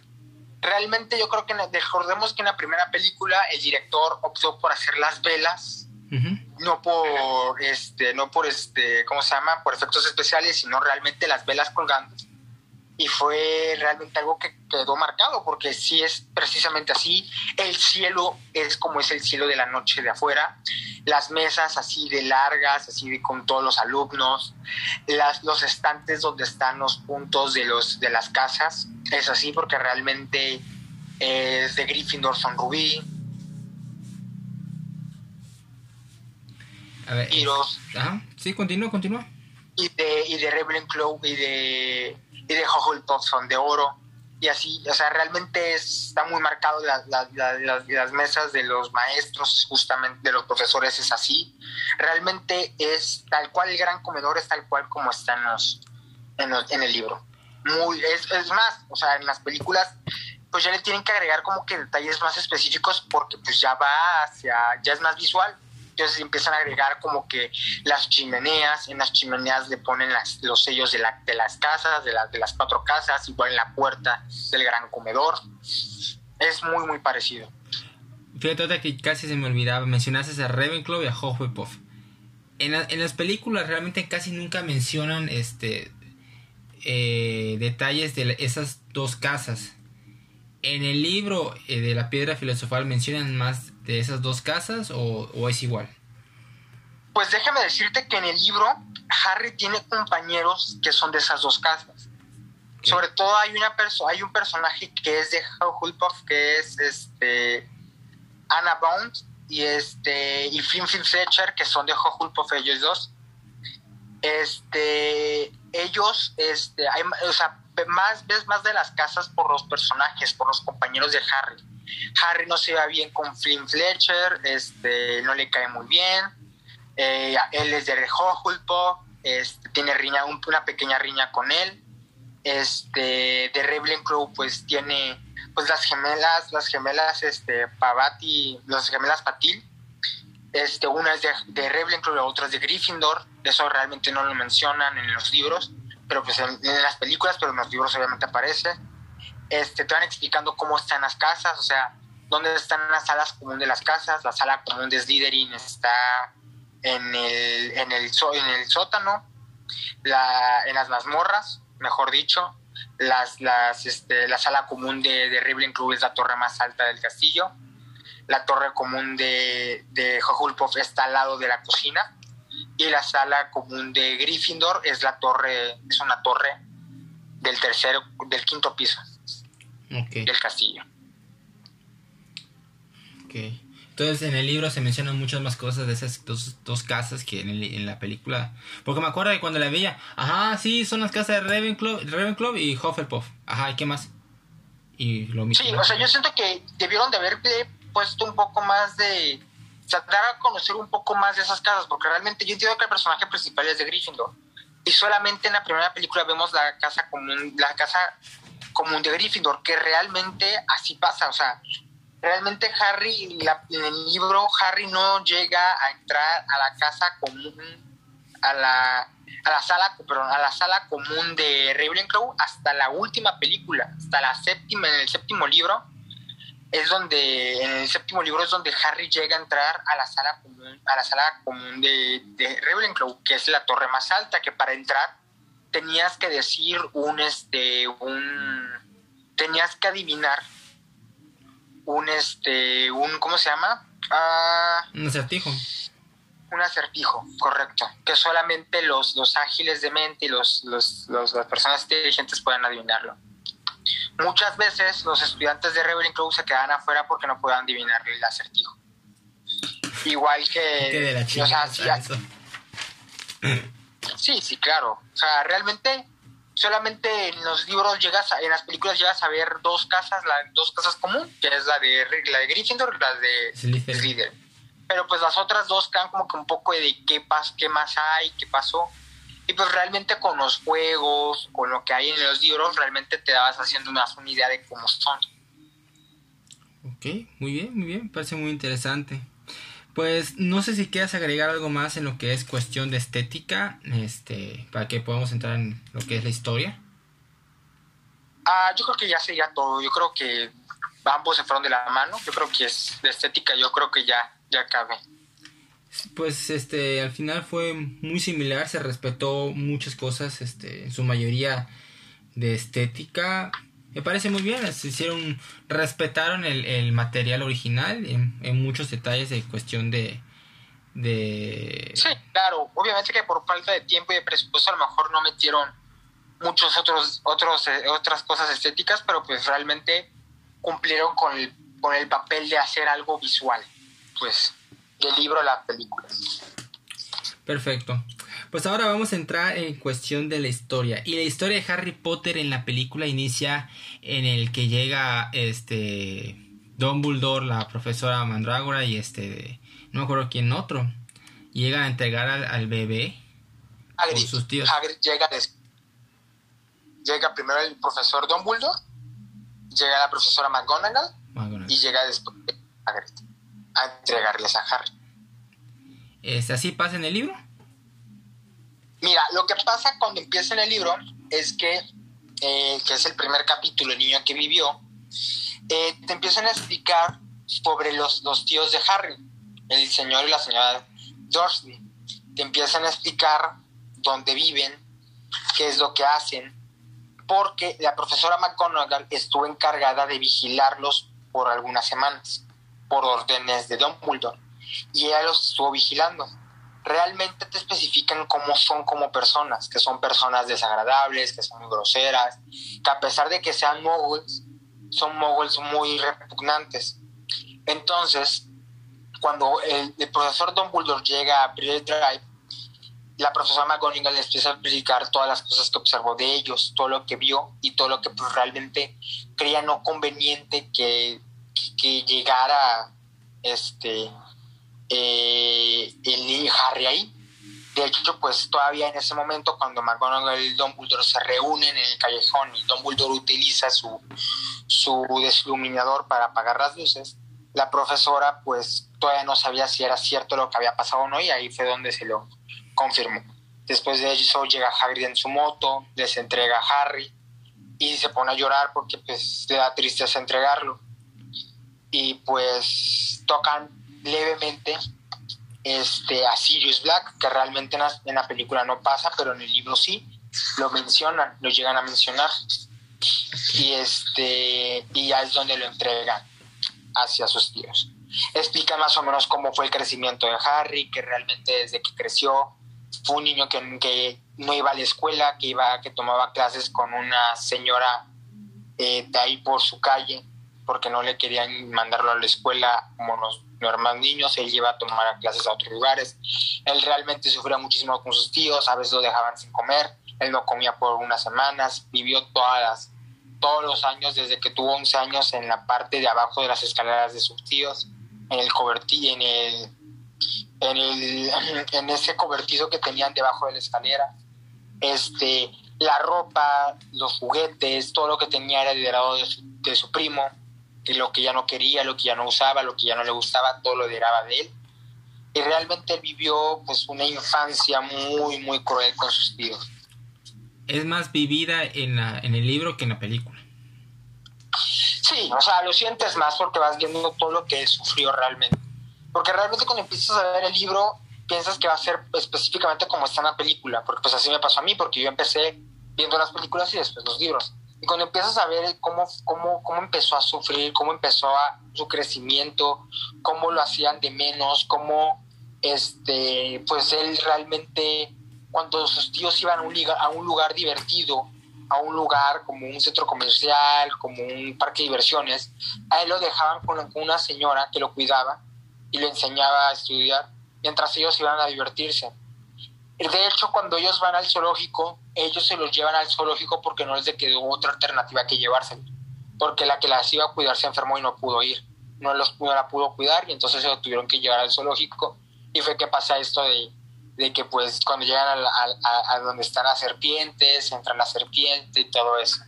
Realmente yo creo que recordemos que en la primera película el director optó por hacer las velas no por este, no por este, ¿cómo se llama? por efectos especiales, sino realmente las velas colgando. Y fue realmente algo que quedó marcado, porque sí es precisamente así. El cielo es como es el cielo de la noche de afuera. Las mesas así de largas, así de con todos los alumnos. Las, los estantes donde están los puntos de, los, de las casas. Es así porque realmente es de Gryffindor son rubí A ver, y los, ajá, sí, continúa, continúa. Y de, y de Ravenclaw y de, y de Hufflepuff de oro. y así, o sea, realmente está muy marcado las mesas de los maestros, justamente de los profesores es así. Realmente es tal cual el gran comedor es tal cual como está en, en, el libro. Muy, es, es, más, o sea, en las películas pues ya le tienen que agregar como que detalles más específicos porque pues ya va hacia, ya es más visual. Entonces empiezan a agregar como que las chimeneas, en las chimeneas le ponen los sellos de, la, de las casas, de, de las cuatro casas, igual en la puerta del gran comedor. Es muy, muy parecido. Fíjate que casi se me olvidaba, mencionaste a Ravenclaw y a Hufflepuff. En, en las películas realmente casi nunca mencionan este eh, detalles de esas dos casas. En el libro eh, de la piedra filosofal mencionan más de esas dos casas o, es igual? Pues déjame decirte que en el libro Harry tiene compañeros que son de esas dos casas. Sobre todo hay una persona, hay un personaje que es de Hufflepuff que es este Anna Bond y este y Fletcher que son de Hufflepuff ellos dos. Este ellos este hay, o sea, más ves más de las casas por los personajes, por los compañeros de Harry Harry no se va bien con Flynn Fletcher, este, no le cae muy bien. Eh, él es de Hufflepuff, este, tiene riña, una pequeña riña con él. Este, de Ravenclaw, pues tiene pues las gemelas, las gemelas este, Pavati, las gemelas Patil. Este, una es de, de Ravenclaw la otra es de Gryffindor. Eso realmente no lo mencionan en los libros, pero pues en las películas, pero en los libros obviamente aparece este, te van explicando cómo están las casas, o sea, dónde están las salas comunes de las casas. La sala común de Slytherin está en el, en el, en el sótano, la, en las mazmorras, mejor dicho. Las, las, este, la sala común de, de Ravenclaw es la torre más alta del castillo. La torre común de, de Hufflepuff está al lado de la cocina. Y la sala común de Gryffindor es la torre, es una torre del tercero, del quinto piso del castillo. Entonces en el libro se mencionan muchas más cosas de esas dos, dos casas que en, la película. Porque me acuerdo de cuando la veía, ajá, sí, son las casas de Ravenclaw, Ravenclaw y Hufflepuff. Ajá, ¿y qué más? Y lo mismo. Sí, o sea, yo siento que debieron de haberle puesto un poco más de... O sea, dar a conocer un poco más de esas casas, porque realmente yo entiendo que el personaje principal es de Gryffindor. Y solamente en la primera película vemos la casa común, la casa común de Gryffindor, que realmente así pasa, o sea, realmente Harry, en el libro, Harry no llega a entrar a la casa común, a la, a la sala, perdón, a la sala común de Ravenclaw hasta la última película, hasta la séptima, en el séptimo libro, es donde, en el séptimo libro es donde Harry llega a entrar a la sala común, a la sala común de, de Ravenclaw, que es la torre más alta, que para entrar tenías que decir un, este, un, tenías que adivinar un, este, un, ¿cómo se llama? Ah, un acertijo. Un acertijo, correcto. Que solamente los, los ágiles de mente y los, los, las personas inteligentes pueden adivinarlo. Muchas veces los estudiantes de Ravenclaw se quedan afuera porque no puedan adivinar el acertijo. Igual que... ¿Qué de la chica, Sí, sí, claro. O sea, realmente solamente en los libros llegas en las películas llegas a ver dos casas, las dos casas comunes, que es la de la de Gryffindor y la de Slytherin. Pero pues las otras dos quedan como que un poco de qué pas, qué más hay, qué pasó. Y pues realmente con los juegos, con lo que hay en los libros, realmente te dabas haciendo más una idea de cómo son. Ok, muy bien, muy bien, parece muy interesante. Pues no sé si quieras agregar algo más en lo que es cuestión de estética, este, para que podamos entrar en lo que es la historia. Ah, yo creo que ya sería todo. Yo creo que ambos se fueron de la mano. Yo creo que es de estética. Yo creo que ya, ya cabe. Pues este, al final fue muy similar. Se respetó muchas cosas, este, en su mayoría de estética me parece muy bien. Se hicieron, respetaron el, material original en, muchos detalles de cuestión de, de... Sí, claro. Obviamente que por falta de tiempo y de presupuesto a lo mejor no metieron muchos otros, otros eh, otras cosas estéticas, pero pues realmente cumplieron con el, con el papel de hacer algo visual, pues, del libro a la película. Perfecto. Pues ahora vamos a entrar en cuestión de la historia. Y la historia de Harry Potter en la película inicia en el que llega este Dumbledore, la profesora Mandrágora y este no me acuerdo quién otro. Llega a entregar al, bebé Hagrid, sus tíos. llega, llega primero el profesor Dumbledore, llega la profesora McGonagall, y llega después Hagrid a entregarles a Harry. ¿Es así pasa en el libro? Mira, lo que pasa cuando empieza el libro es que, eh, que es el primer capítulo, el niño que vivió, eh, te empiezan a explicar sobre los, los tíos de Harry, el señor y la señora Dursley. Te empiezan a explicar dónde viven, qué es lo que hacen, porque la profesora McGonagall estuvo encargada de vigilarlos por algunas semanas, por órdenes de Dumbledore, y ella los estuvo vigilando realmente te especifican cómo son como personas, que son personas desagradables, que son groseras, que a pesar de que sean moguls, son moguls muy repugnantes. Entonces, cuando el, profesor Don Dumbledore llega a Bridge Drive, la profesora McGonagall les empieza a explicar todas las cosas que observó de ellos, todo lo que vio y todo lo que pues, realmente creía no conveniente que, que llegara este eh, el Harry ahí. De hecho, pues todavía en ese momento, cuando McGonagall y Dumbledore se reúnen en el callejón y Dumbledore utiliza su, su desluminador para apagar las luces, la profesora pues todavía no sabía si era cierto lo que había pasado o no y ahí fue donde se lo confirmó. Después de eso llega Hagrid en su moto, les entrega a Harry y se pone a llorar porque pues le da tristeza entregarlo. Y pues tocan levemente este, a Sirius Black, que realmente en la, película no pasa, pero en el libro sí, lo mencionan, lo llegan a mencionar. Y, este, y ya es donde lo entregan hacia sus tíos. Explica más o menos cómo fue el crecimiento de Harry, que realmente desde que creció fue un niño que, que no iba a la escuela, que iba, que tomaba clases con una señora eh, de ahí por su calle, porque no le querían mandarlo a la escuela como los normal niños, él lleva a tomar clases a otros lugares. Él realmente sufría muchísimo con sus tíos, a veces lo dejaban sin comer, él no comía por unas semanas, vivió todas todos los años desde que tuvo 11 años en la parte de abajo de las escaleras de sus tíos, en el cobertizo, en el, en el en ese cobertizo que tenían debajo de la escalera. Este, la ropa, los juguetes, todo lo que tenía era liderado de de su primo que lo que ya no quería, lo que ya no usaba, lo que ya no le gustaba, todo lo heredaba de él. Y realmente vivió pues una infancia muy, muy cruel con sus tíos. Es más vivida en, la, en el libro que en la película. Sí, o sea, lo sientes más porque vas viendo todo lo que él sufrió realmente. Porque realmente cuando empiezas a ver el libro, piensas que va a ser específicamente como está en la película, porque pues así me pasó a mí, porque yo empecé viendo las películas y después los libros. Y cuando empiezas a ver cómo, cómo, cómo empezó a sufrir, cómo empezó a, su crecimiento, cómo lo hacían de menos, cómo este, pues él realmente, cuando sus tíos iban a un, a un lugar divertido, a un lugar como un centro comercial, como un parque de diversiones, a él lo dejaban con, una señora que lo cuidaba y le enseñaba a estudiar mientras ellos iban a divertirse. De hecho, cuando ellos van al zoológico, ellos se los llevan al zoológico porque no les quedó otra alternativa que llevarse, porque la que las iba a cuidar se enfermó y no pudo ir, no, los, no la pudo cuidar y entonces se lo tuvieron que llevar al zoológico y fue que pasa esto de, de que pues cuando llegan a, a, donde están las serpientes, entra la serpiente y todo eso.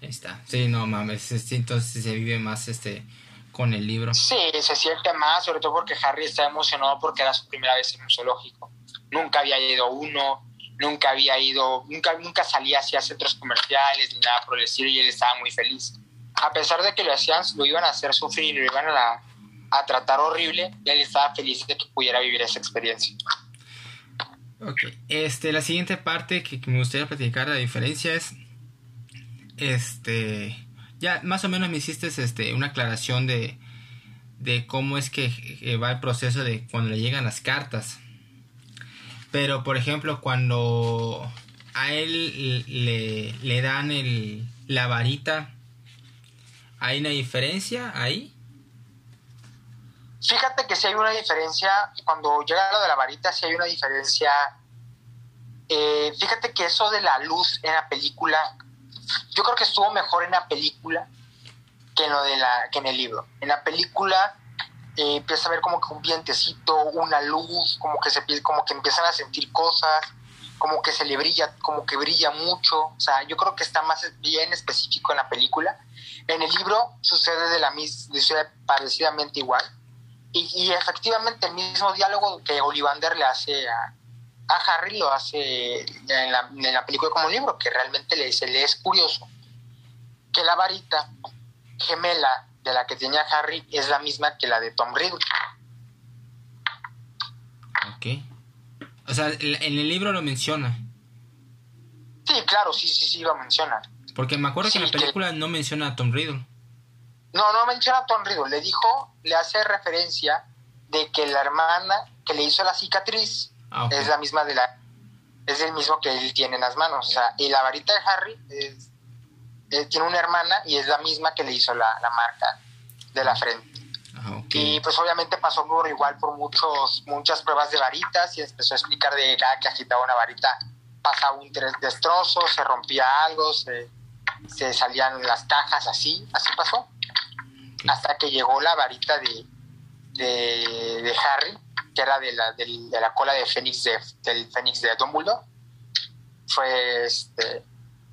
Ahí está, sí, no mames, entonces se vive más este con el libro. Sí, se siente más, sobre todo porque Harry está emocionado porque era su primera vez en un zoológico. Nunca había ido uno, nunca había ido, nunca, nunca salía hacia centros comerciales ni nada por el estilo y él estaba muy feliz. A pesar de que lo hacían, lo iban a hacer sufrir, lo iban a, a tratar horrible, él estaba feliz de que pudiera vivir esa experiencia. Ok, este, la siguiente parte que, me gustaría platicar, la diferencia es, este, ya más o menos me hiciste este, una aclaración de, de cómo es que va el proceso de cuando le llegan las cartas. Pero, por ejemplo, cuando a él le, le dan el, la varita, ¿hay una diferencia ahí? Fíjate que si hay una diferencia, cuando llega lo de la varita, si hay una diferencia. Eh, fíjate que eso de la luz en la película, yo creo que estuvo mejor en la película que en, lo de la, que en el libro. En la película eh, empieza a ver como que un vientecito, una luz, como que, se, como que empiezan a sentir cosas, como que se le brilla, como que brilla mucho. O sea, yo creo que está más bien específico en la película. En el libro sucede de la misma, parecidamente igual. Y, efectivamente el mismo diálogo que Olivander le hace a, Harry lo hace en la, en la película como libro, que realmente le, se le es curioso que la varita gemela de la que tenía Harry es la misma que la de Tom Riddle. Ok. O sea, en el libro lo menciona. Sí, claro, sí, sí, sí, lo menciona. Porque me acuerdo que en la película no menciona a Tom Riddle. No, no menciona a Tom Riddle. Le dijo, le hace referencia de que la hermana que le hizo la cicatriz ah, es la misma de la... Es el mismo que él tiene en las manos. O sea, y la varita de Harry es tiene una hermana y es la misma que le hizo la, marca de la frente. Ah, y pues obviamente pasó por igual por muchos, muchas pruebas de varitas y empezó a explicar de cada que agitaba una varita pasaba un destrozo, se rompía algo, se, salían las cajas, así, así pasó. Hasta que llegó la varita de, de, Harry, que era de la, de, la cola de Fénix de, del Fénix de Dumbledore. Fue este,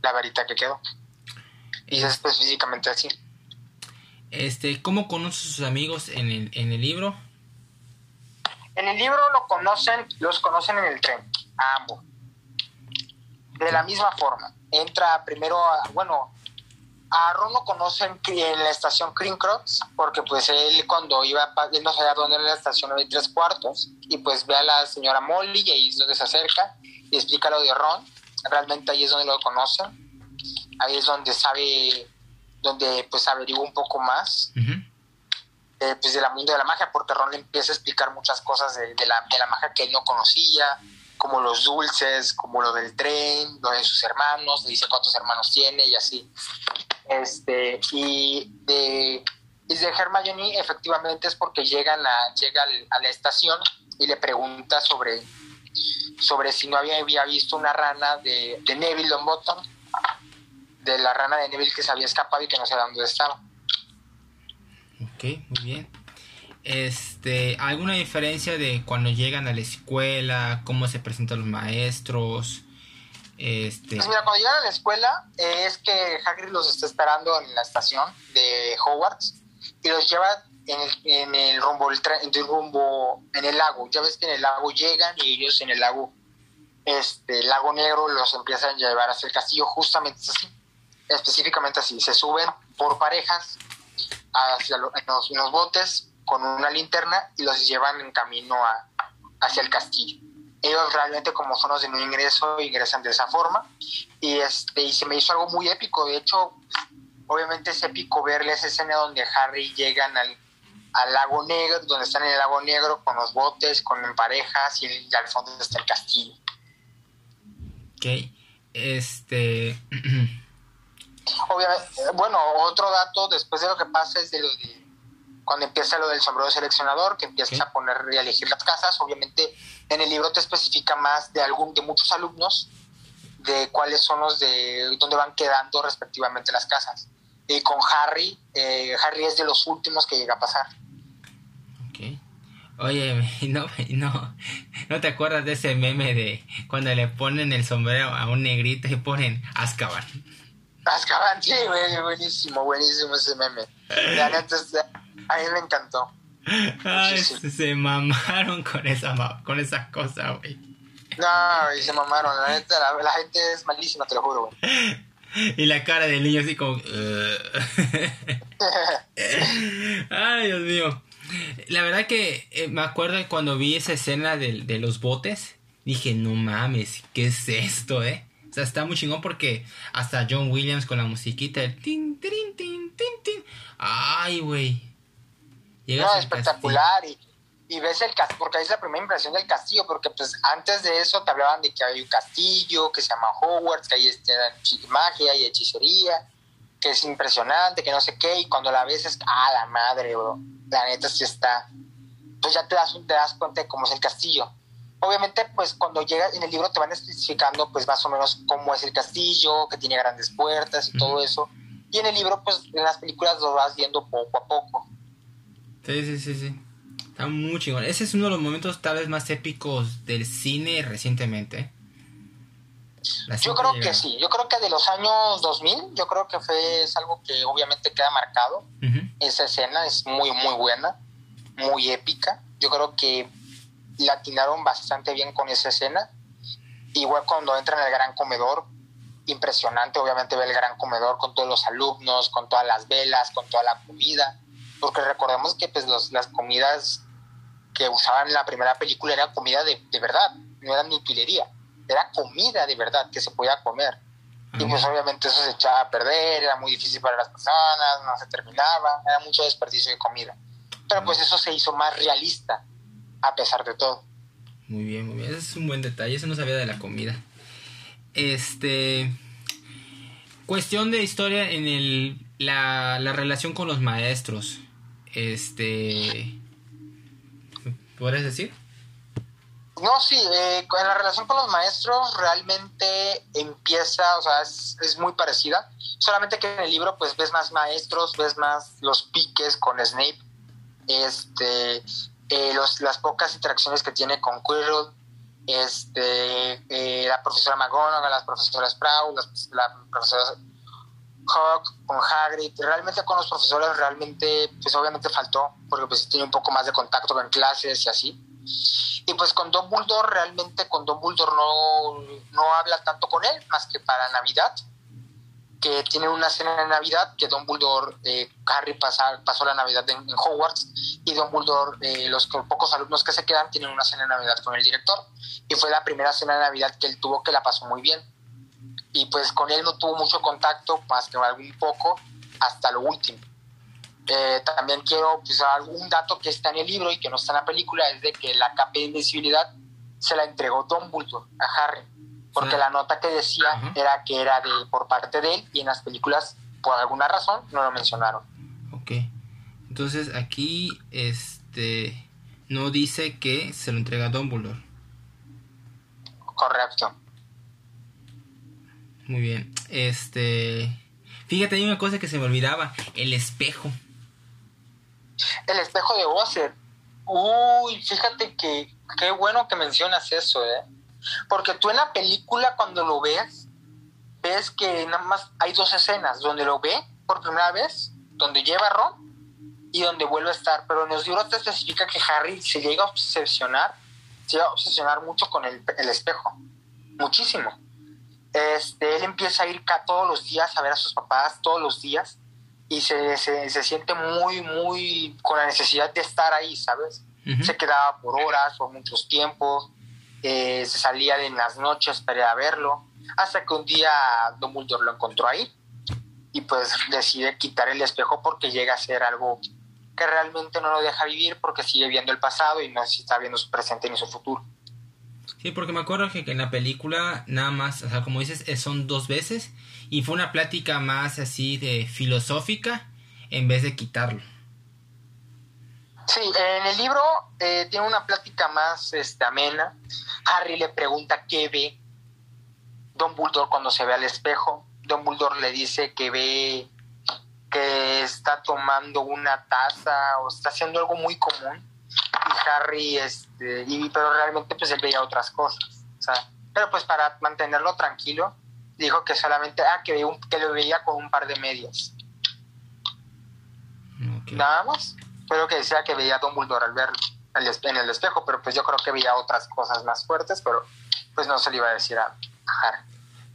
la varita que quedó. Y es específicamente así. Este, ¿Cómo conoce a sus amigos en el, en el libro? En el libro lo conocen, los conocen en el tren, a ambos. De la misma forma. Entra primero, a, bueno, a Ron lo conocen en la estación Cross, porque pues él cuando iba, él no sabía dónde era la estación de tres cuartos, y pues ve a la señora Molly y ahí es donde se acerca y explica lo de Ron. Realmente ahí es donde lo conocen ahí es donde sabe, donde pues averigua un poco más eh, pues de la mundo de la magia, porque Ron le empieza a explicar muchas cosas de, la, de la magia que él no conocía, como los dulces, como lo del tren, lo de sus hermanos, le dice cuántos hermanos tiene y así. Este, y de, y de Hermione efectivamente es porque llegan a, llega a la estación y le pregunta sobre, sobre si no había, había visto una rana de, de Neville Longbottom de la rana de Neville que se había escapado y que no sabía dónde estaba. Ok, muy bien. Este, ¿alguna diferencia de cuando llegan a la escuela, cómo se presentan los maestros? Este... Pues mira, cuando llegan a la escuela es que Hagrid los está esperando en la estación de Hogwarts y los lleva en el, el rumbo, el en el lago. Ya ves que en el lago llegan y ellos en el lago, este, lago negro los empiezan a llevar hacia el castillo, justamente así específicamente así, se suben por parejas hacia en, los, botes con una linterna y los llevan en camino a, hacia el castillo. Ellos realmente como son los de no ingreso ingresan de esa forma y, este, y se me hizo algo muy épico. De hecho, obviamente es épico verle esa escena donde Harry llegan al, al lago negro, donde están en el lago negro con los botes, con parejas y, y al fondo está el castillo. Ok, este... Obviamente, bueno, otro dato después de lo que pasa es de lo de cuando empieza lo del sombrero seleccionador, que empiezas a poner y a elegir las casas, obviamente en el libro te especifica más de algún de muchos alumnos de cuáles son los de dónde van quedando respectivamente las casas. Y con Harry, eh, Harry es de los últimos que llega a pasar. Ok. Oye, no, no, ¿no te acuerdas de ese meme de cuando le ponen el sombrero a un negrito y ponen Azkaban? Azkaban, sí, buenísimo, buenísimo ese meme. La neta, a mí me encantó. Ay, se mamaron con esa, con esa cosa, güey. No, güey, se mamaron. La neta, la, gente es malísima, te lo juro, güey. Y la cara del niño así como... Ay, Dios mío. La verdad que eh, me acuerdo cuando vi esa escena de, de los botes, dije, no mames, ¿qué es esto, eh? O sea, está muy chingón porque hasta John Williams con la musiquita, el tin, tin, tin, tin, tin. Ay, güey. No, espectacular. Y, y, ves el castillo, porque es la primera impresión del castillo, porque pues antes de eso te hablaban de que hay un castillo que se llama Hogwarts, que ahí está magia y hechicería, que es impresionante, que no sé qué, y cuando la ves es, ah, la madre, bro. La neta sí está, pues ya te das, te das cuenta de cómo es el castillo. Obviamente, pues cuando llegas en el libro te van especificando pues más o menos cómo es el castillo, que tiene grandes puertas y todo eso. Y en el libro, pues en las películas lo vas viendo poco a poco. Sí, sí, sí, sí. Está muy chingón. Ese es uno de los momentos tal vez más épicos del cine recientemente. Yo creo que sí, yo creo que de los años 2000, yo creo que fue es algo que obviamente queda marcado. Esa escena es muy, muy buena, muy épica. Yo creo que la atinaron bastante bien con esa escena. Igual cuando entran al gran comedor, impresionante obviamente ver el gran comedor con todos los alumnos, con todas las velas, con toda la comida. Porque recordemos que pues las comidas que usaban en la primera película era comida de, de verdad, no era ni utilería era comida de verdad que se podía comer. Y pues obviamente eso se echaba a perder, era muy difícil para las personas, no se terminaba, era mucho desperdicio de comida. Pero pues eso se hizo más realista, a pesar de todo. Muy bien, muy bien. Ese es un buen detalle, eso no sabía de la comida. Este. Cuestión de historia en el, la, la relación con los maestros. Este. ¿Podrías decir? No, sí, eh, en la relación con los maestros realmente empieza, o sea, es, muy parecida, solamente que en el libro pues ves más maestros, ves más los piques con Snape, este, eh, las pocas interacciones que tiene con Quirrell, este, eh, la profesora McGonagall, las profesoras Sprout, la profesora Hawk, con Hagrid, realmente con los profesores realmente, pues obviamente faltó, porque pues tiene un poco más de contacto en clases y así. Y pues con Dumbledore, realmente con Dumbledore no, no habla tanto con él, más que para Navidad, que tiene una cena de Navidad, que Dumbledore, eh, Harry pasa, pasó la Navidad en, Hogwarts, y Dumbledore, eh, los pocos alumnos que se quedan, tienen una cena de Navidad con el director, y fue la primera cena de Navidad que él tuvo que la pasó muy bien. Y pues con él no tuvo mucho contacto, más que algún poco, hasta lo último. Eh, también quiero, pues, algún dato que está en el libro y que no está en la película es de que la capa de invisibilidad se la entregó Dumbledore a Harry, porque la nota que decía era que era de por parte de él y en las películas, por alguna razón, no lo mencionaron. Ok, entonces aquí, este, no dice que se lo entrega Dumbledore. Correcto. Muy bien, este... Fíjate, hay una cosa que se me olvidaba, el espejo. El espejo de Bowser. Uy, fíjate que qué bueno que mencionas eso, ¿eh? Porque tú en la película cuando lo ves, ves que nada más hay dos escenas, donde lo ve por primera vez, donde lleva a Ron y donde vuelve a estar. Pero en los libros te especifica que Harry se llega a obsesionar, se llega a obsesionar mucho con el, el espejo. Muchísimo. Este, él empieza a ir todos los días a ver a sus papás, todos los días y se, se, se, siente muy, muy con la necesidad de estar ahí, ¿sabes? Se quedaba por horas, por muchos tiempos, eh, se salía en las noches para ir a verlo, hasta que un día Dumbledore lo encontró ahí y pues decide quitar el espejo porque llega a ser algo que realmente no lo deja vivir porque sigue viendo el pasado y no está viendo su presente ni su futuro. Sí, porque me acuerdo que en la película nada más, o sea, como dices, son dos veces y fue una plática más así de filosófica en vez de quitarlo. Sí, en el libro eh, tiene una plática más este, amena. Harry le pregunta qué ve Don Bulldor cuando se ve al espejo. Don Bulldor le dice que ve que está tomando una taza o está haciendo algo muy común. Y Harry, este, y, pero realmente pues él veía otras cosas. pero pues para mantenerlo tranquilo, dijo que solamente, ah, que, que lo veía con un par de medias. Nada más. Pero que decía que veía a Dumbledore al verlo en el espejo, pero pues yo creo que veía otras cosas más fuertes, pero pues no se le iba a decir a, Harry.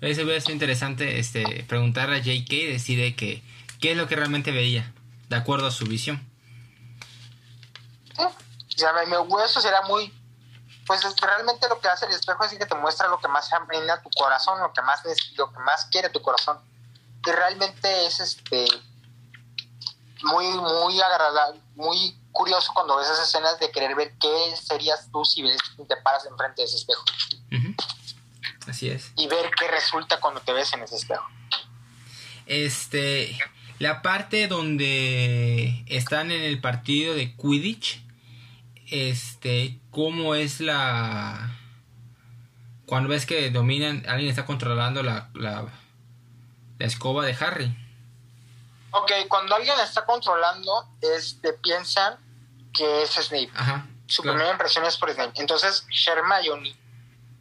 Eso hubiera sido interesante este, preguntar a J.K. decide que qué es lo que realmente veía, de acuerdo a su visión. Sí, ya me, eso será muy pues realmente lo que hace el espejo es que te muestra lo que más a tu corazón, lo que más lo que más quiere tu corazón. Y realmente es este muy muy agradable, muy curioso cuando ves esas escenas de querer ver qué serías tú si ves, te paras enfrente de ese espejo. Así es. Y ver qué resulta cuando te ves en ese espejo. Este, la parte donde están en el partido de Quidditch, este, cómo es la... Cuando ves que dominan, alguien está controlando la, la, la escoba de Harry. Ok, cuando alguien está controlando, este, piensan que es Snape. Ajá, Su primera impresión es por Snape. Entonces, Hermione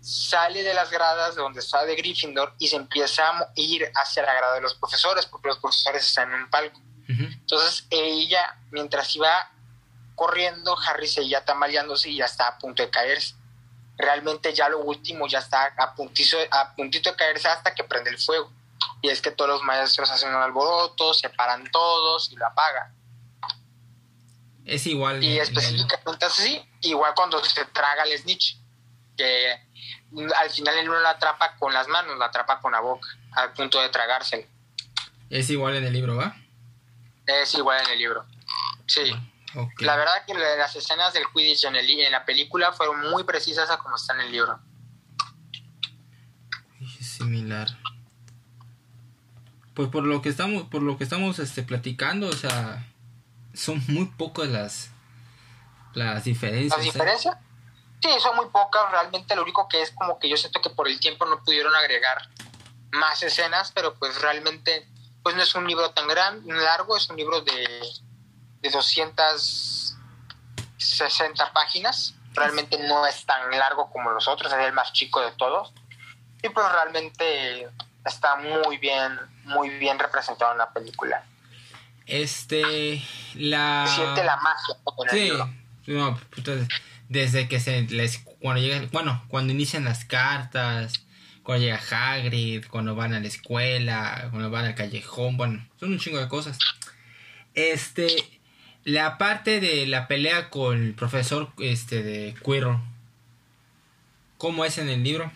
sale de las gradas de donde está de Gryffindor y se empieza a ir hacia la grada de los profesores, porque los profesores están en un palco. Entonces, ella, mientras iba corriendo, Harry seguía tambaleándose y ya está a punto de caerse. Realmente ya lo último ya está a puntito, a puntito de caerse hasta que prende el fuego. Y es que todos los maestros hacen un alboroto, se paran todos y lo apagan. Es igual. Y específicamente así, igual cuando se traga el snitch, que al final él no la atrapa con las manos, la atrapa con la boca, al punto de tragársela. Es igual en el libro, ¿va? Es igual en el libro. Sí. La verdad que las escenas del Quidditch en, el, en la película fueron muy precisas a como está en el libro. Es similar. Pues por lo que estamos, por lo que estamos este, platicando, o sea, son muy pocas las, las diferencias. ¿Las ¿eh? diferencias? Sí, son muy pocas. Realmente lo único que es como que yo siento que por el tiempo no pudieron agregar más escenas, pero pues realmente pues no es un libro tan gran, largo, es un libro de de 260 páginas. Realmente no es tan largo como los otros, es el más chico de todos. Y pues realmente está muy bien, muy bien representado en la película. Este, la... siente la magia sí, no, desde que se les, cuando llegan, bueno, cuando inician las cartas, cuando llega Hagrid, cuando van a la escuela, cuando van al callejón, bueno, son un chingo de cosas. Este, la parte de la pelea con el profesor este de Quirrell, ¿cómo es en el libro?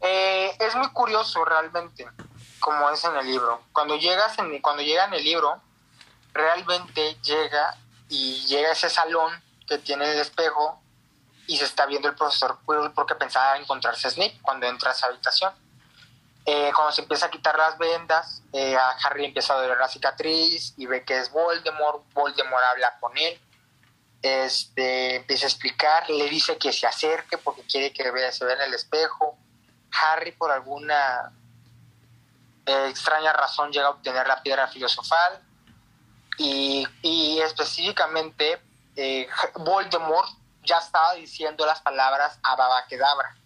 Eh, es muy curioso realmente, como es en el libro. Cuando llegas en, cuando llega en el libro, realmente llega y llega a ese salón que tiene el espejo y se está viendo el profesor Quirrell porque pensaba encontrarse Snape cuando entra a esa habitación. Eh, cuando se empieza a quitar las vendas, eh, Harry empieza a doler la cicatriz y ve que es Voldemort. Voldemort habla con él, este, empieza a explicar, le dice que se acerque porque quiere que vea, se vea en el espejo. Harry, por alguna eh, extraña razón, llega a obtener la piedra filosofal y, específicamente Voldemort ya estaba diciendo las palabras Ababa Kedavra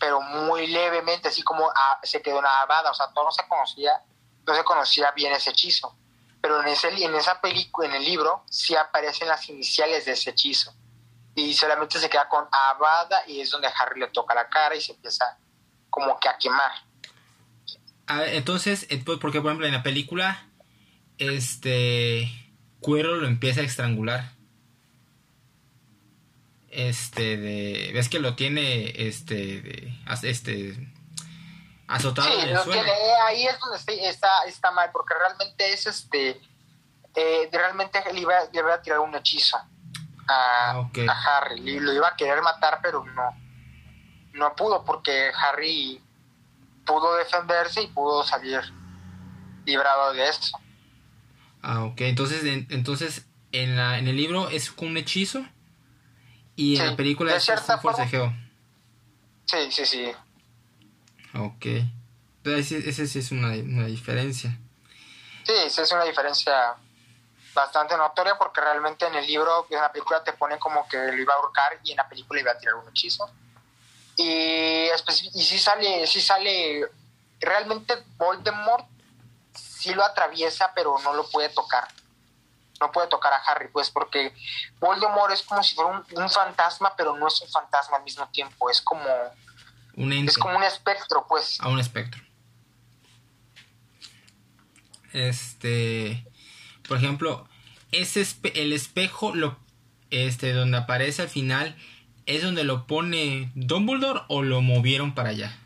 pero muy levemente, así como se quedó nada, o sea, todo no se conocía, no se conocía bien ese hechizo. Pero en, ese, en esa película, en el libro, sí aparecen las iniciales de ese hechizo. Y solamente se queda con Abada y es donde Harry le toca la cara y se empieza como que a quemar. entonces, porque por ejemplo en la película, este, Cuero lo empieza a estrangular este de ves que lo tiene este de, este azotado sí, ahí es donde está, está mal porque realmente es este eh, realmente le iba, le iba, a tirar un hechizo a, ah, a Harry y lo iba a querer matar pero no no pudo porque Harry pudo defenderse y pudo salir librado de eso. Ah ok entonces entonces en la en el libro es un hechizo y en la película es un forcejeo. Sí, sí, sí. Ok. Esa sí es una, diferencia. Sí, esa es una diferencia bastante notoria porque realmente en el libro, en la película te pone como que lo iba a ahorcar y en la película iba a tirar un hechizo. Y, y sí sale, sí sale, realmente Voldemort sí lo atraviesa pero no lo puede tocar no puede tocar a Harry, pues porque Voldemort es como si fuera un, fantasma, pero no es un fantasma al mismo tiempo, es como un es como un espectro, pues. A un espectro. Este, por ejemplo, ese el espejo lo este donde aparece al final es donde lo pone Dumbledore o lo movieron para allá.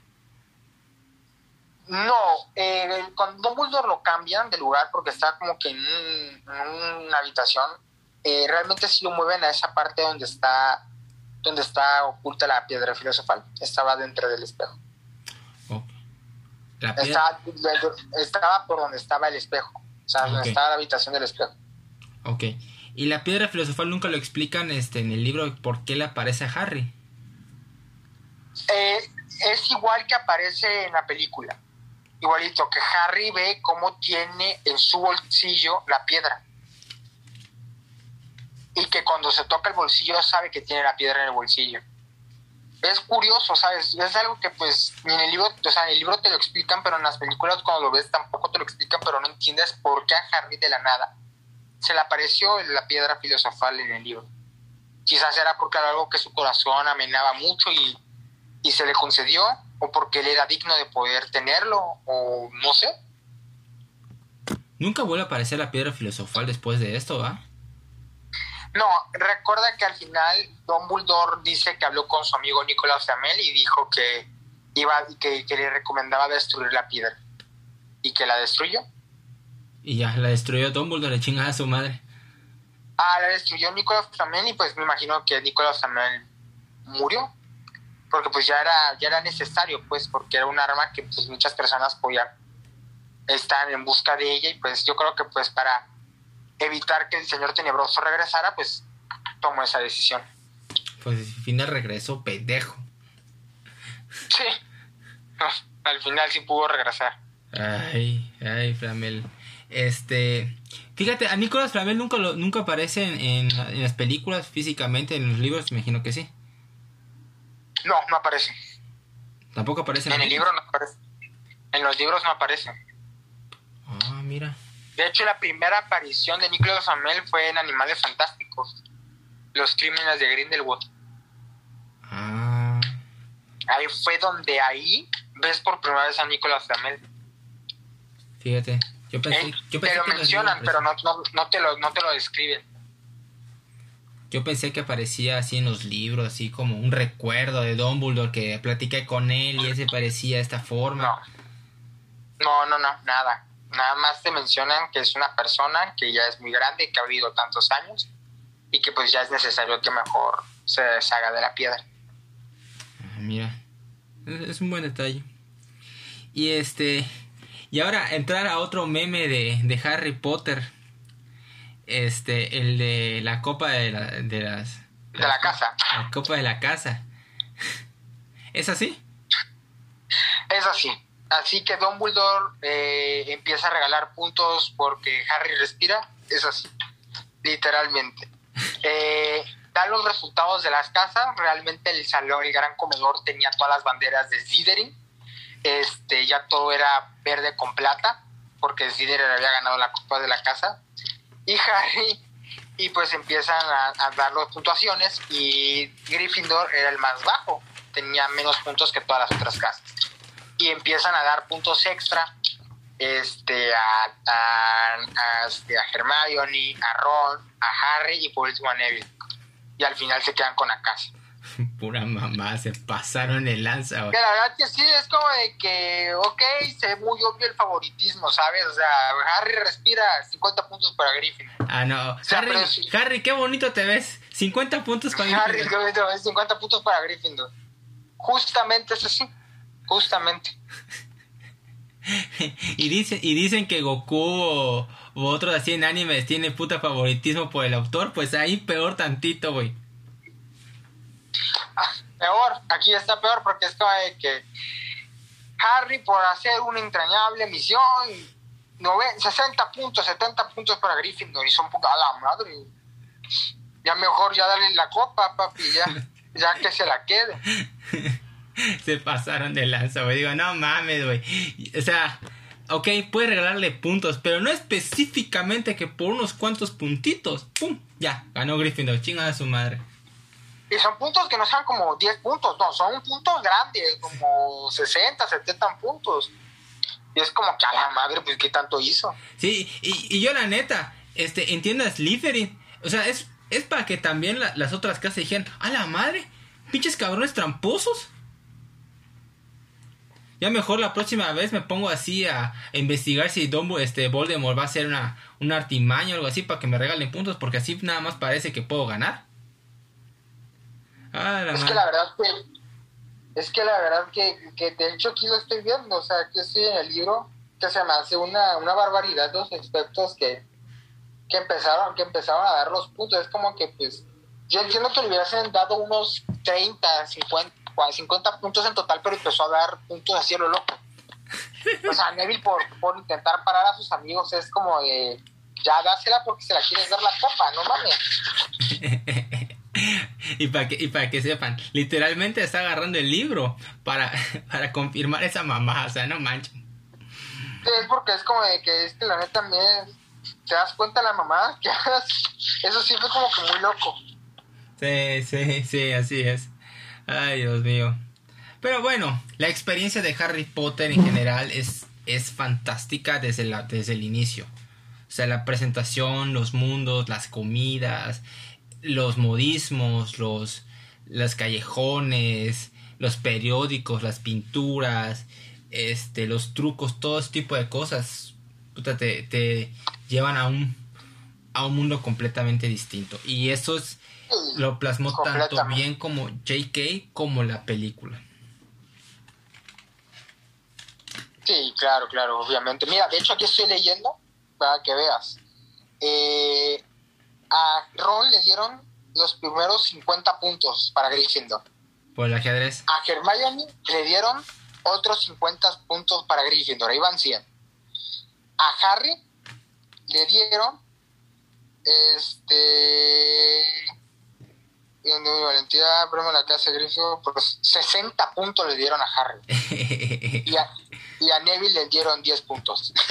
No, eh, cuando Dumbledore lo cambian de lugar porque está como que en, una habitación, eh, realmente sí lo mueven a esa parte donde está donde está oculta la piedra filosofal. Estaba dentro del espejo. estaba, por donde estaba el espejo. O sea, donde estaba la habitación del espejo. Ok. Y la piedra filosofal nunca lo explican este, en el libro por qué le aparece a Harry. Eh, es igual que aparece en la película. Igualito, que Harry ve cómo tiene en su bolsillo la piedra. Y que cuando se toca el bolsillo sabe que tiene la piedra en el bolsillo. Es curioso, ¿sabes? Es algo que pues en el libro, o sea, el libro te lo explican, pero en las películas cuando lo ves tampoco te lo explican, pero no entiendes por qué a Harry de la nada se le apareció la piedra filosofal en el libro. Quizás era porque era algo que su corazón amenaba mucho y se le concedió, o porque él era digno de poder tenerlo, o no sé. Nunca vuelve a aparecer la piedra filosofal después de esto, ¿va? No, recuerda que al final Don Dumbledore dice que habló con su amigo Nicolás Flamel y dijo que iba que, que le recomendaba destruir la piedra y que la destruyó. Y ya, la destruyó Dumbledore, le chingada a su madre. Ah, la destruyó Nicolás Flamel y pues me imagino que Nicolás Flamel murió. Porque pues ya era, ya era necesario, pues, porque era un arma que pues muchas personas podían estar en busca de ella y pues yo creo que pues para evitar que el señor tenebroso regresara, pues tomó esa decisión. Pues al final regresó pendejo. Sí. al final sí pudo regresar. Ay, ay, Flamel. Este, fíjate, a Nicolás Flamel nunca lo, nunca aparece en, las películas físicamente, en los libros, imagino que sí. No, no aparece. Tampoco aparece en, en el libro no aparece. En los libros no aparece. Ah, mira. De hecho, la primera aparición de Nicolás Flamel fue en Animales Fantásticos, Los Crímenes de Grindelwald. Ah. Ahí fue donde ahí ves por primera vez a Nicolás Flamel. Fíjate. Yo pensé, yo pensé te lo mencionan, pero no, no, te lo, no te lo describen. Yo pensé que aparecía así en los libros, así como un recuerdo de Dumbledore que platiqué con él y ese parecía de esta forma. No. no, no, nada. Nada más te mencionan que es una persona que ya es muy grande, que ha vivido tantos años y que pues ya es necesario que mejor se deshaga de la piedra. Ah, mira, es un buen detalle. Y este, y ahora entrar a otro meme de, de Harry Potter. Este, el de la copa de, la, de las... De la casa. La copa de la casa. ¿Es así? Es así. Así que Dumbledore eh, empieza a regalar puntos porque Harry respira. Es así. Literalmente. Eh, da los resultados de las casas. Realmente el salón, el gran comedor tenía todas las banderas de Slytherin este, ya todo era verde con plata, porque Slytherin había ganado la Copa de la Casa, y Harry, y pues empiezan a, dar las puntuaciones, y Gryffindor era el más bajo, tenía menos puntos que todas las otras casas, y empiezan a dar puntos extra este, a, a, a, este, a Hermione, a Ron, a Harry y por último a Neville. Y al final se quedan con la casa. Pura mamá, se pasaron el lanza. la verdad que sí, es como de que, ok, se ve muy obvio el favoritismo, ¿sabes? O sea, Harry respira 50 puntos para Griffin. Ah, no. Harry, Harry, qué bonito te ves. 50 puntos para Harry, Harry, 50 puntos para Gryffindor. Justamente es así. Justamente. y, dice, y dicen que Goku o, o otros así en animes tiene puta favoritismo por el autor, pues ahí peor tantito, güey peor, aquí está peor porque es que Harry por hacer una entrañable misión, 60 puntos, 70 puntos para Gryffindor y son puta la madre. Ya mejor ya darle la copa, papi, ya, ya que se la quede. se pasaron de lanza, güey. Digo, no mames, güey. O sea, ok, puedes regalarle puntos, pero no específicamente que por unos cuantos puntitos, ¡pum! Ya, ganó Gryffindor, chinga a su madre. Y son puntos que no sean como 10 puntos, no, son puntos grandes, como 60, 70 puntos. Y es como que a la madre, pues, ¿qué tanto hizo? Sí, y, yo la neta, este, entiendo a Slytherin. O sea, es, es para que también las otras casas dijeran, a la madre, pinches cabrones tramposos. Ya mejor la próxima vez me pongo así a, investigar si Dumbo, este, Voldemort va a ser una, una artimaña o algo así para que me regalen puntos, porque así nada más parece que puedo ganar. Ah, es que la verdad que es que la verdad que, que, de hecho aquí lo estoy viendo, o sea, que estoy en el libro que se me hace una, una barbaridad los aspectos que, que empezaron, que empezaron a dar los puntos. Es como que, pues, yo entiendo que le hubiesen dado unos 30, 50, 50 puntos en total, pero empezó a dar puntos así a lo loco. O sea, Neville por, por intentar parar a sus amigos es como de, ya dásela porque se la quieres dar la copa, no mames. y para que, y para que sepan, literalmente está agarrando el libro para, para confirmar esa mamá, o sea, no manchen. Sí, es porque es como de que es que la neta también te das cuenta la mamá que eso sí fue como que muy loco. Sí, sí, sí, así es. Ay, Dios mío. Pero bueno, la experiencia de Harry Potter en general es, es fantástica desde, la, desde el inicio. O sea, la presentación, los mundos, las comidas, los modismos, los, los callejones, los periódicos, las pinturas, este, los trucos, todo ese tipo de cosas, te, te llevan a un, a un mundo completamente distinto. Y eso es, lo plasmó tanto bien como JK como la película. Sí, claro, claro, obviamente. Mira, de hecho aquí estoy leyendo para que veas. Eh, a Ron le dieron los primeros 50 puntos para Gryffindor. ¿Por el ajedrez? A Hermione le dieron otros 50 puntos para Gryffindor, ahí van 100. A Harry le dieron este mi valentía, broma la casa de Gryffindor, pues 60 puntos le dieron a Harry. y, a, y a Neville le dieron 10 puntos.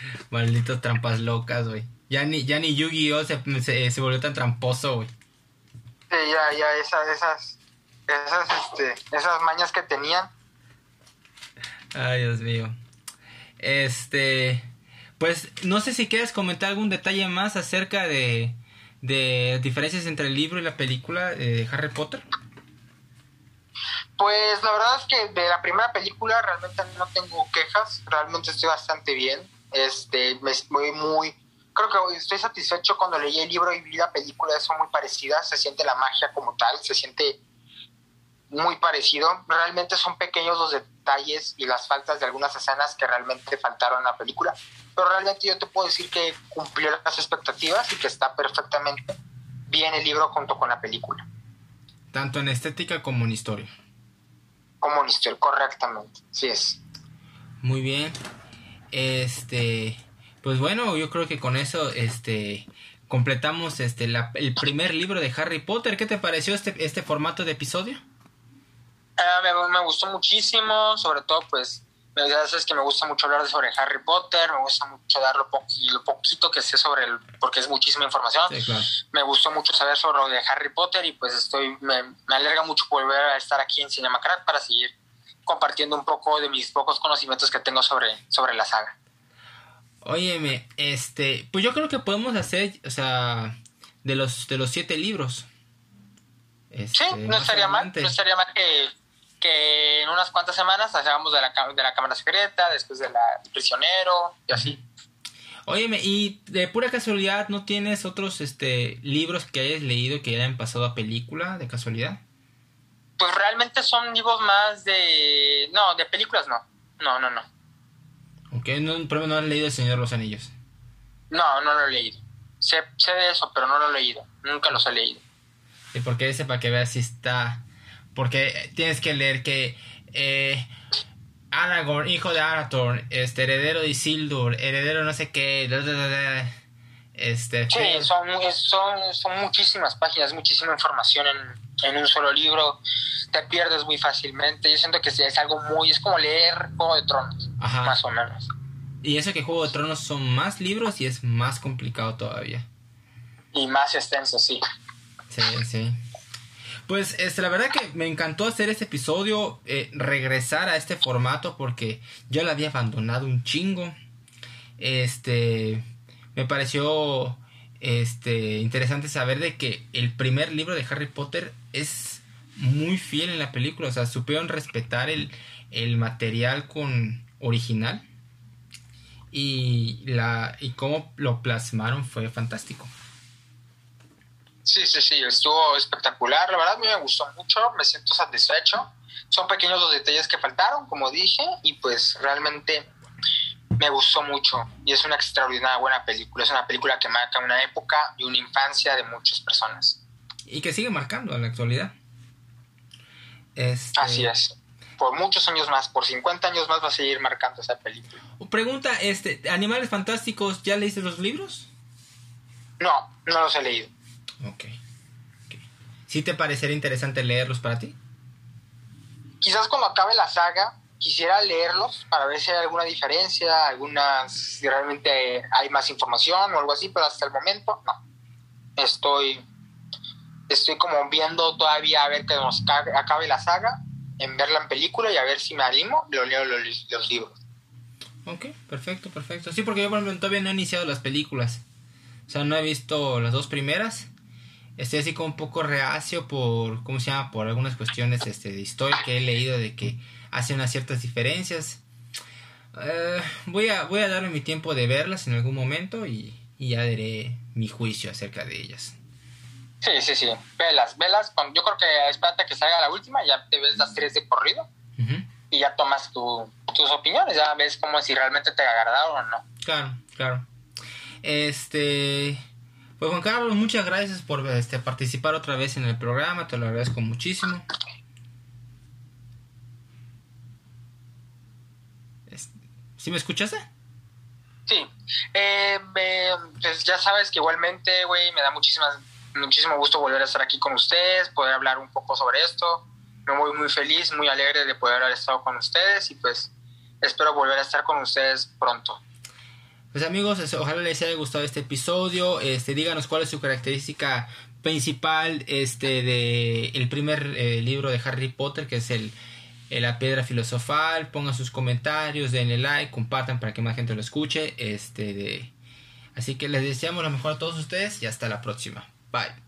Malditos trampas locas, güey. Ya ni, ya ni Yu-Gi-Oh! Se, se, volvió tan tramposo, güey. Sí, ya, ya, esas, esas, esas, este, esas mañas que tenían. Ay, Dios mío. Este, pues, no sé si quieres comentar algún detalle más acerca de, de diferencias entre el libro y la película de Harry Potter. Pues la verdad es que de la primera película realmente no tengo quejas, realmente estoy bastante bien. Este, me muy, muy, creo que estoy satisfecho cuando leí el libro y vi la película, son muy parecidas, se siente la magia como tal, se siente muy parecido. Realmente son pequeños los detalles y las faltas de algunas escenas que realmente faltaron en la película, pero realmente yo te puedo decir que cumplió las expectativas y que está perfectamente bien el libro junto con la película. Tanto en estética como en historia. Como en historia, correctamente, sí es. Muy bien. Este, pues bueno, yo creo que con eso, este, completamos este el primer libro de Harry Potter. ¿Qué te pareció este, este formato de episodio? Ah, me, gustó muchísimo, sobre todo pues es que me gusta mucho hablar sobre Harry Potter, me gusta mucho dar lo, lo poquito que sé sobre él, porque es muchísima información. Me gustó mucho saber sobre lo de Harry Potter y pues estoy, me, me alegra mucho volver a estar aquí en Cinema Crack para seguir compartiendo un poco de mis pocos conocimientos que tengo sobre, sobre la saga. Óyeme, este, pues yo creo que podemos hacer, o sea, de los de los siete libros. sí, no este, estaría mal, no estaría mal que, que en unas cuantas semanas hagamos de la, de la cámara secreta, después de la prisionero y así. Óyeme, y de pura casualidad, ¿no tienes otros este libros que hayas leído que hayan pasado a película de casualidad? Pues realmente son libros más de... No, de películas no. No, no, no. Ok, no, pero no has leído El Señor de los Anillos. No, no lo he leído. Sé, sé de eso, pero no lo he leído. Nunca los he leído. ¿Y por qué ese? Para que veas si está... Porque tienes que leer que... Eh, Aragorn, hijo de Arathorn, este, heredero de Isildur, heredero no sé qué... Este, sí, son, son, son muchísimas páginas, muchísima información en, en un solo libro, te pierdes muy fácilmente. Yo siento que es algo muy, es como leer Juego de Tronos, más o menos. Y eso que Juego de Tronos son más libros y es más complicado todavía. Y más extenso, sí. Sí, sí. Pues este, la verdad que me encantó hacer este episodio, eh, regresar a este formato porque yo lo había abandonado un chingo. Este, me pareció este, interesante saber de que el primer libro de Harry Potter es muy fiel en la película, o sea, supieron respetar el, el material con original y la y cómo lo plasmaron fue fantástico. Sí, sí, sí, estuvo espectacular, la verdad a mí me gustó mucho, me siento satisfecho. Son pequeños los detalles que faltaron, como dije, y pues realmente me gustó mucho y es una extraordinaria buena película. Es una película que marca una época y una infancia de muchas personas. Y que sigue marcando en la actualidad. Este... Así es. Por muchos años más, por 50 años más va a seguir marcando esa película. Pregunta, este, Animales Fantásticos, ¿ya leíste los libros? No, no los he leído. Ok. ¿Sí te parecería interesante leerlos para ti? Quizás cuando acabe la saga quisiera leerlos para ver si hay alguna diferencia, algunas, si realmente hay más información o algo así, pero hasta el momento no. Estoy, estoy como viendo todavía a ver que nos acabe la saga, en verla en película y a ver si me animo, lo leo los, libros. Ok, perfecto, perfecto. Sí, porque yo por ejemplo todavía no he iniciado las películas. O sea, no he visto las dos primeras. Estoy así como un poco reacio por, ¿cómo se llama? Por algunas cuestiones este, de historia que he leído de que hacen unas ciertas diferencias. Eh, voy, a, voy a darme mi tiempo de verlas en algún momento y, ya daré mi juicio acerca de ellas. Sí, sí, sí. Velas, velas. Yo creo que espérate que salga la última, ya te ves las tres de corrido y ya tomas tus opiniones, ya ves como si realmente te agradaron o no. Claro, claro. Este. Pues Juan Carlos, muchas gracias por este, participar otra vez en el programa, te lo agradezco muchísimo. ¿Sí me escuchaste? Sí. Eh, pues ya sabes que igualmente, güey, me da muchísimas, muchísimo gusto volver a estar aquí con ustedes, poder hablar un poco sobre esto. Me voy muy feliz, muy alegre de poder haber estado con ustedes y pues espero volver a estar con ustedes pronto. Pues amigos, ojalá les haya gustado este episodio. Este, díganos cuál es su característica principal este de el primer eh, libro de Harry Potter, que es el la piedra filosofal, pongan sus comentarios, denle like, compartan para que más gente lo escuche. Este, de... Así que les deseamos lo mejor a todos ustedes y hasta la próxima. Bye.